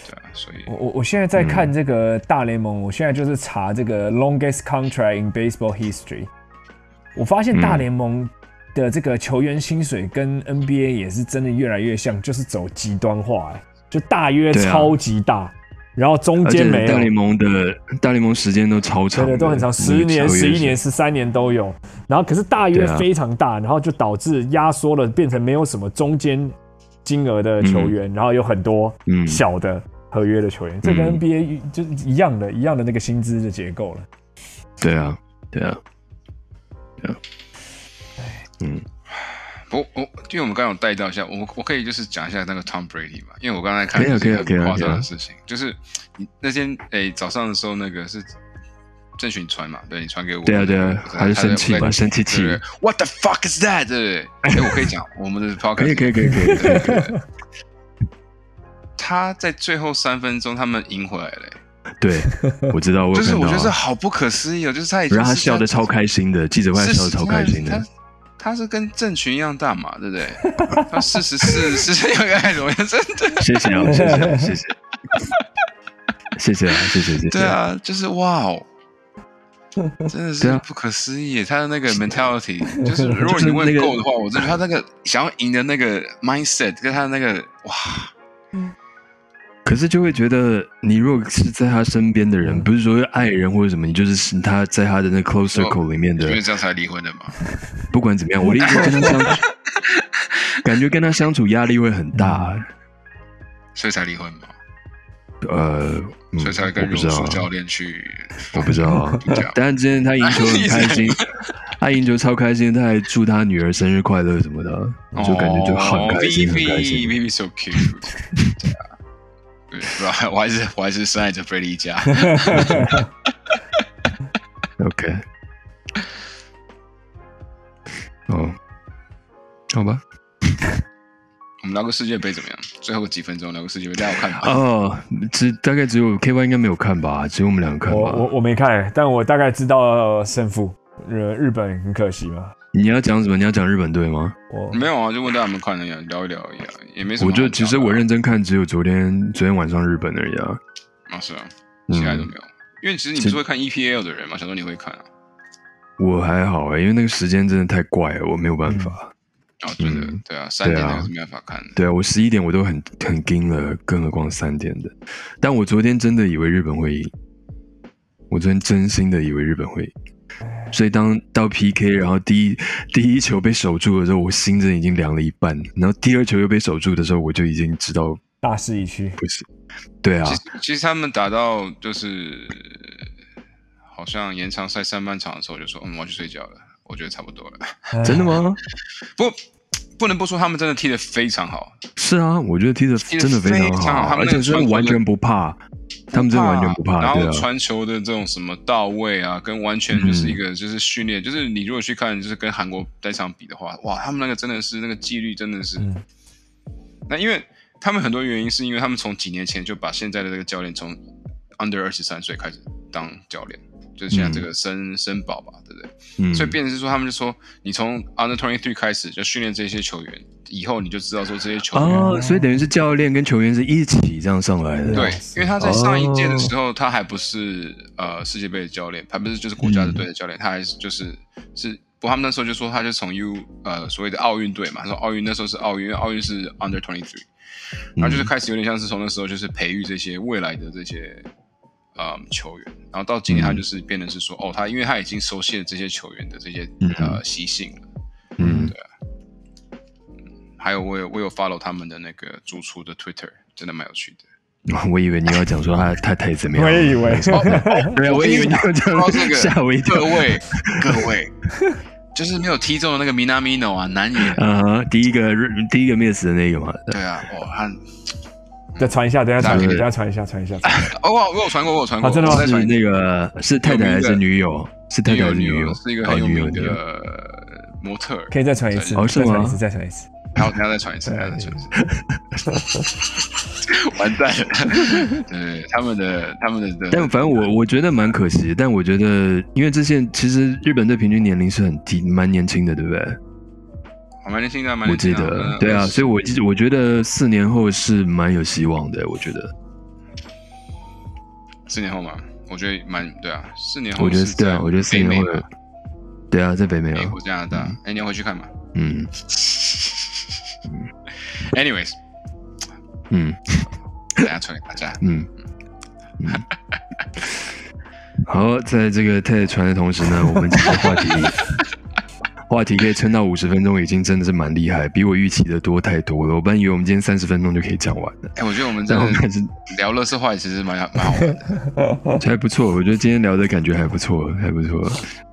[SPEAKER 1] 对啊，所以
[SPEAKER 3] 我我我现在在看这个大联盟，我现在就是查这个 longest contract in baseball history，我发现大联盟。的这个球员薪水跟 NBA 也是真的越来越像，就是走极端化，哎，就大约超级大，然后中间没有。
[SPEAKER 2] 大联盟的大联盟时间都超长，
[SPEAKER 3] 对对，都很长，十年、十一年、十三年都有。然后可是大约非常大，然后就导致压缩了，变成没有什么中间金额的球员，然后有很多小的合约的球员。这跟 NBA 就一样的，一样的那个薪资的结构了。
[SPEAKER 2] 对啊，对啊，对啊。
[SPEAKER 1] 嗯，我我因为我们刚刚有带到一下，我我可以就是讲一下那个 Tom Brady 嘛，因为我刚才看
[SPEAKER 2] 可以可以可以
[SPEAKER 1] 夸张的事情，就是你那天诶早上的时候那个是郑群传嘛，对你传给我，
[SPEAKER 2] 对啊对啊，还是生气嘛，生气气
[SPEAKER 1] ，What the fuck is that？对，哎，我可以讲我们的 podcast，
[SPEAKER 2] 可以可以可以可以，
[SPEAKER 1] 他在最后三分钟他们赢回来了。
[SPEAKER 2] 对，我知道，
[SPEAKER 1] 就是我觉得是好不可思议哦，就是他，
[SPEAKER 2] 然后他笑的超开心的，记者会笑的超开心的。
[SPEAKER 1] 他是跟郑群一样大嘛，对不对？他四十四，四十六该怎么样？真的，
[SPEAKER 2] 谢谢啊，谢谢，谢谢，谢谢啊，谢谢，谢谢。
[SPEAKER 1] 对啊，就是哇哦，真的是不可思议。他的那个 mentality，就是如果你问够的话，我真的他那个想要赢的那个 mindset，跟他那个哇，嗯。
[SPEAKER 2] 可是就会觉得，你如果是在他身边的人，不是说爱人或者什么，你就是他在他的那 close circle 里面的，
[SPEAKER 1] 因为这样才离婚的嘛。
[SPEAKER 2] 不管怎么样，我一直跟他相处，感觉跟他相处压力会很大，
[SPEAKER 1] 所以才离婚嘛。
[SPEAKER 2] 呃，
[SPEAKER 1] 所以才跟柔术教练去，
[SPEAKER 2] 我不知道。但是之前他赢球很开心，他赢球超开心，他还祝他女儿生日快乐什么的，就感觉就很开心，很开心。
[SPEAKER 1] Baby so cute，对啊。是吧？我还是我还是深爱着菲利家。
[SPEAKER 2] OK，哦，好吧。
[SPEAKER 1] 我们聊个世界杯怎么样？最后几分钟聊个世界杯，大家有看吗？
[SPEAKER 2] 哦，只大概只有 K Y 应该没有看吧？只有我们两个看吧。
[SPEAKER 3] 我我我没看，但我大概知道胜负。日日本很可惜嘛。
[SPEAKER 2] 你要讲什么？你要讲日本队吗？
[SPEAKER 1] 我没有啊，就问大家有没有看一下，聊一聊而已啊，也没什么。
[SPEAKER 2] 我就其实我认真看，只有昨天昨天晚上日本而已啊。
[SPEAKER 1] 啊，是啊，其他都没有。因为其实你不是会看 EPL 的人嘛，想说你会看啊。
[SPEAKER 2] 我还好哎，因为那个时间真的太怪了，我没有办法。
[SPEAKER 1] 啊，真的，对啊，三点那个是没办法看的。
[SPEAKER 2] 对啊，我十一点我都很很惊了，更何况三点的。但我昨天真的以为日本会赢，我昨天真心的以为日本会赢。所以当到 PK，然后第一第一球被守住的时候，我心真的已经凉了一半。然后第二球又被守住的时候，我就已经知道
[SPEAKER 3] 大势已去。
[SPEAKER 2] 不是，对啊。
[SPEAKER 1] 其实他们打到就是好像延长赛上半场的时候，就说：“嗯，我要去睡觉了。”我觉得差不多了。
[SPEAKER 2] 真的吗？
[SPEAKER 1] 不，不能不说他们真的踢得非常好。
[SPEAKER 2] 是啊，我觉得踢得真的非常好，而且是完全不怕。他们真的完全不怕，
[SPEAKER 1] 然后传球的这种什么到位啊，跟完全就是一个就是训练，就是你如果去看，就是跟韩国那场比的话，哇，他们那个真的是那个纪律真的是。那因为他们很多原因是因为他们从几年前就把现在的这个教练从 under 二十三岁开始当教练。就是现在这个申申宝吧，对不对？嗯，所以变成是说，他们就说，你从 under twenty three 开始就训练这些球员，以后你就知道说这些球员
[SPEAKER 2] 哦，所以等于是教练跟球员是一起这样上来的。
[SPEAKER 1] 对，因为他在上一届的时候，他还不是呃世界杯的教练，他不是就是国家的队的教练，他还是就是是。过他们那时候就说，他就从 U 呃所谓的奥运队嘛，他说奥运那时候是奥运，因为奥运是 Under Twenty Three，然后就是开始有点像是从那时候就是培育这些未来的这些嗯球员，然后到今年他就是变成是说，哦，他因为他已经熟悉了这些球员的这些
[SPEAKER 2] 嗯。
[SPEAKER 1] 呃习性了，
[SPEAKER 2] 嗯。
[SPEAKER 1] 对啊，还有我有我有 follow 他们的那个主厨的 Twitter，真的蛮有趣的。
[SPEAKER 2] 我以为你要讲说他太太怎么样，
[SPEAKER 3] 我也以为
[SPEAKER 2] 对啊，我以为你要这
[SPEAKER 1] 说到这个，
[SPEAKER 2] 样，吓我一跳。
[SPEAKER 1] 各。位各位，就是没有踢中的那个 Minamino 啊，南野，
[SPEAKER 2] 啊，第一个第一个 miss 的那个嘛，
[SPEAKER 1] 对啊，哦，他
[SPEAKER 3] 再传一下，等下传一下，等下传一下，传一下。
[SPEAKER 1] 哦，我我有传过，我有传过，
[SPEAKER 3] 啊真的吗？
[SPEAKER 2] 是那个是太太还是女友？是太太还是女友？
[SPEAKER 1] 是一个
[SPEAKER 2] 哦
[SPEAKER 1] 很有名
[SPEAKER 2] 女友
[SPEAKER 1] 的模特，
[SPEAKER 3] 可以再传一次，再传一次，再传一次。
[SPEAKER 1] 然后等下再传一次，等下再传一次，完蛋了，对他们的他们的的，
[SPEAKER 2] 但反正我我觉得蛮可惜，但我觉得因为这些其实日本队平均年龄是很低，蛮年轻的，对不对？
[SPEAKER 1] 我蛮年轻的，蛮
[SPEAKER 2] 我
[SPEAKER 1] 年轻的
[SPEAKER 2] 记得，对啊，所以我记我觉得四年后是蛮有希望的，我觉得，
[SPEAKER 1] 四年后嘛，我觉得蛮对啊，四年后
[SPEAKER 2] 我觉得对啊，我觉得四年后对啊，在北美啊，
[SPEAKER 1] 美国、加拿大，哎，你要回去看嘛
[SPEAKER 2] 嗯
[SPEAKER 1] ？Anyways，
[SPEAKER 2] 嗯。
[SPEAKER 1] 等下传给大家。
[SPEAKER 2] 嗯。嗯。好，在这个太传的同时呢，我们这个话题话题可以撑到五十分钟，已经真的是蛮厉害，比我预期的多太多了。我本来以为我们今天三十分钟就可以讲完了，
[SPEAKER 1] 哎，我觉得我们真的
[SPEAKER 2] 开始
[SPEAKER 1] 聊乐色话，其实蛮蛮好玩的。
[SPEAKER 2] 还不错。我觉得今天聊的感觉还不错，还不错，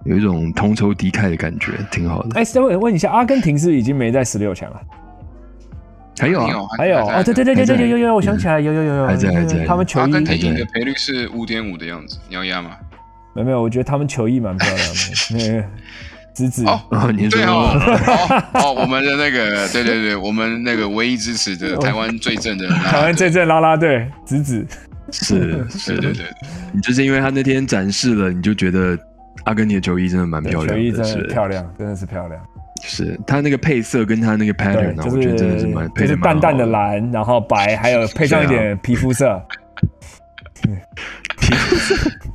[SPEAKER 2] 有一种同仇敌忾的感觉，挺好的。
[SPEAKER 3] 哎，稍微问一下，阿根廷是已经没在十六强了？
[SPEAKER 2] 还有啊，
[SPEAKER 3] 还有哦，对对对对对，有有有，我想起来，有有有有，
[SPEAKER 2] 还在还在
[SPEAKER 3] 他们球衣
[SPEAKER 1] 阿根廷赢的赔率是五点五的样子，你要压吗？
[SPEAKER 3] 没有没有，我觉得他们球衣蛮漂亮的，那个子子
[SPEAKER 1] 哦，
[SPEAKER 2] 哦，你说
[SPEAKER 1] 对哦，哦哦，我们的那个，对对对，我们那个唯一支持的台湾最正的
[SPEAKER 3] 台湾最正啦啦队子子，
[SPEAKER 2] 是 是。
[SPEAKER 1] 对对对，
[SPEAKER 2] 你就是因为他那天展示了，你就觉得阿根廷的球衣真的蛮漂亮的，
[SPEAKER 3] 衣真的
[SPEAKER 2] 是
[SPEAKER 3] 漂亮，真的是漂亮。
[SPEAKER 2] 是他那个配色跟他那个 pattern 我觉得真的是
[SPEAKER 3] 是
[SPEAKER 2] 蛮配的。
[SPEAKER 3] 就是淡淡的蓝，然后白，还有配上一点皮肤色。
[SPEAKER 1] 皮肤色，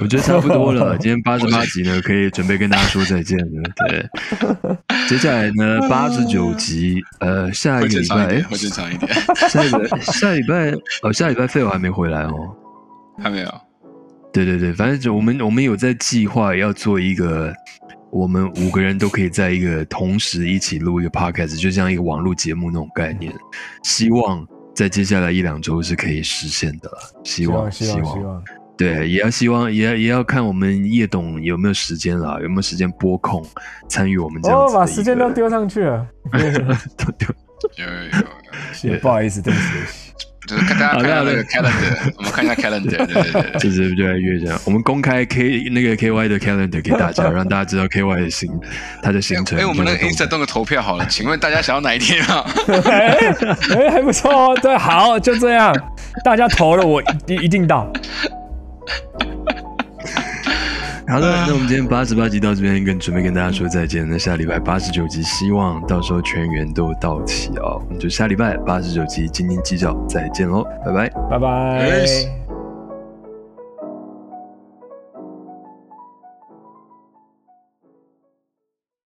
[SPEAKER 2] 我觉得差不多了。今天八十八集呢，可以准备跟大家说再见了。对，接下来呢，八十九集，呃，下一个礼拜，
[SPEAKER 1] 会正常一点，
[SPEAKER 2] 下一个下礼拜，哦，下礼拜费我还没回来哦。
[SPEAKER 1] 还没有。
[SPEAKER 2] 对对对，反正就我们我们有在计划要做一个，我们五个人都可以在一个同时一起录一个 podcast，就像一个网络节目那种概念。希望在接下来一两周是可以实现的了，希望
[SPEAKER 3] 希望希望，
[SPEAKER 2] 对，也要希望也要也要看我们叶董有没有时间啦，有没有时间拨空参与我们这样
[SPEAKER 3] 哦，
[SPEAKER 2] 子的一个。
[SPEAKER 3] 把时间都丢上去了。
[SPEAKER 2] 都 丢
[SPEAKER 1] 有有有有，
[SPEAKER 3] 是不好意思，对不起对不起。
[SPEAKER 1] 就是看大家看一下那个 calendar，我们看一下 calendar，对对对对。
[SPEAKER 2] 就是越来越这样。我们公开 K 那个 KY 的 calendar 给大家，让大家知道 KY 的行他的行程。
[SPEAKER 1] 哎，我们那个 Insta 动个投票好了，请问大家想要哪一天啊？
[SPEAKER 3] 哎 哎，还不错哦。对，好，就这样，大家投了，我一一定到。
[SPEAKER 2] 好的，那我们今天八十八集到这边跟准备跟大家说再见。那下礼拜八十九集，希望到时候全员都到齐哦。我们就下礼拜八十九集斤斤计较再见喽，拜拜。
[SPEAKER 3] 拜拜。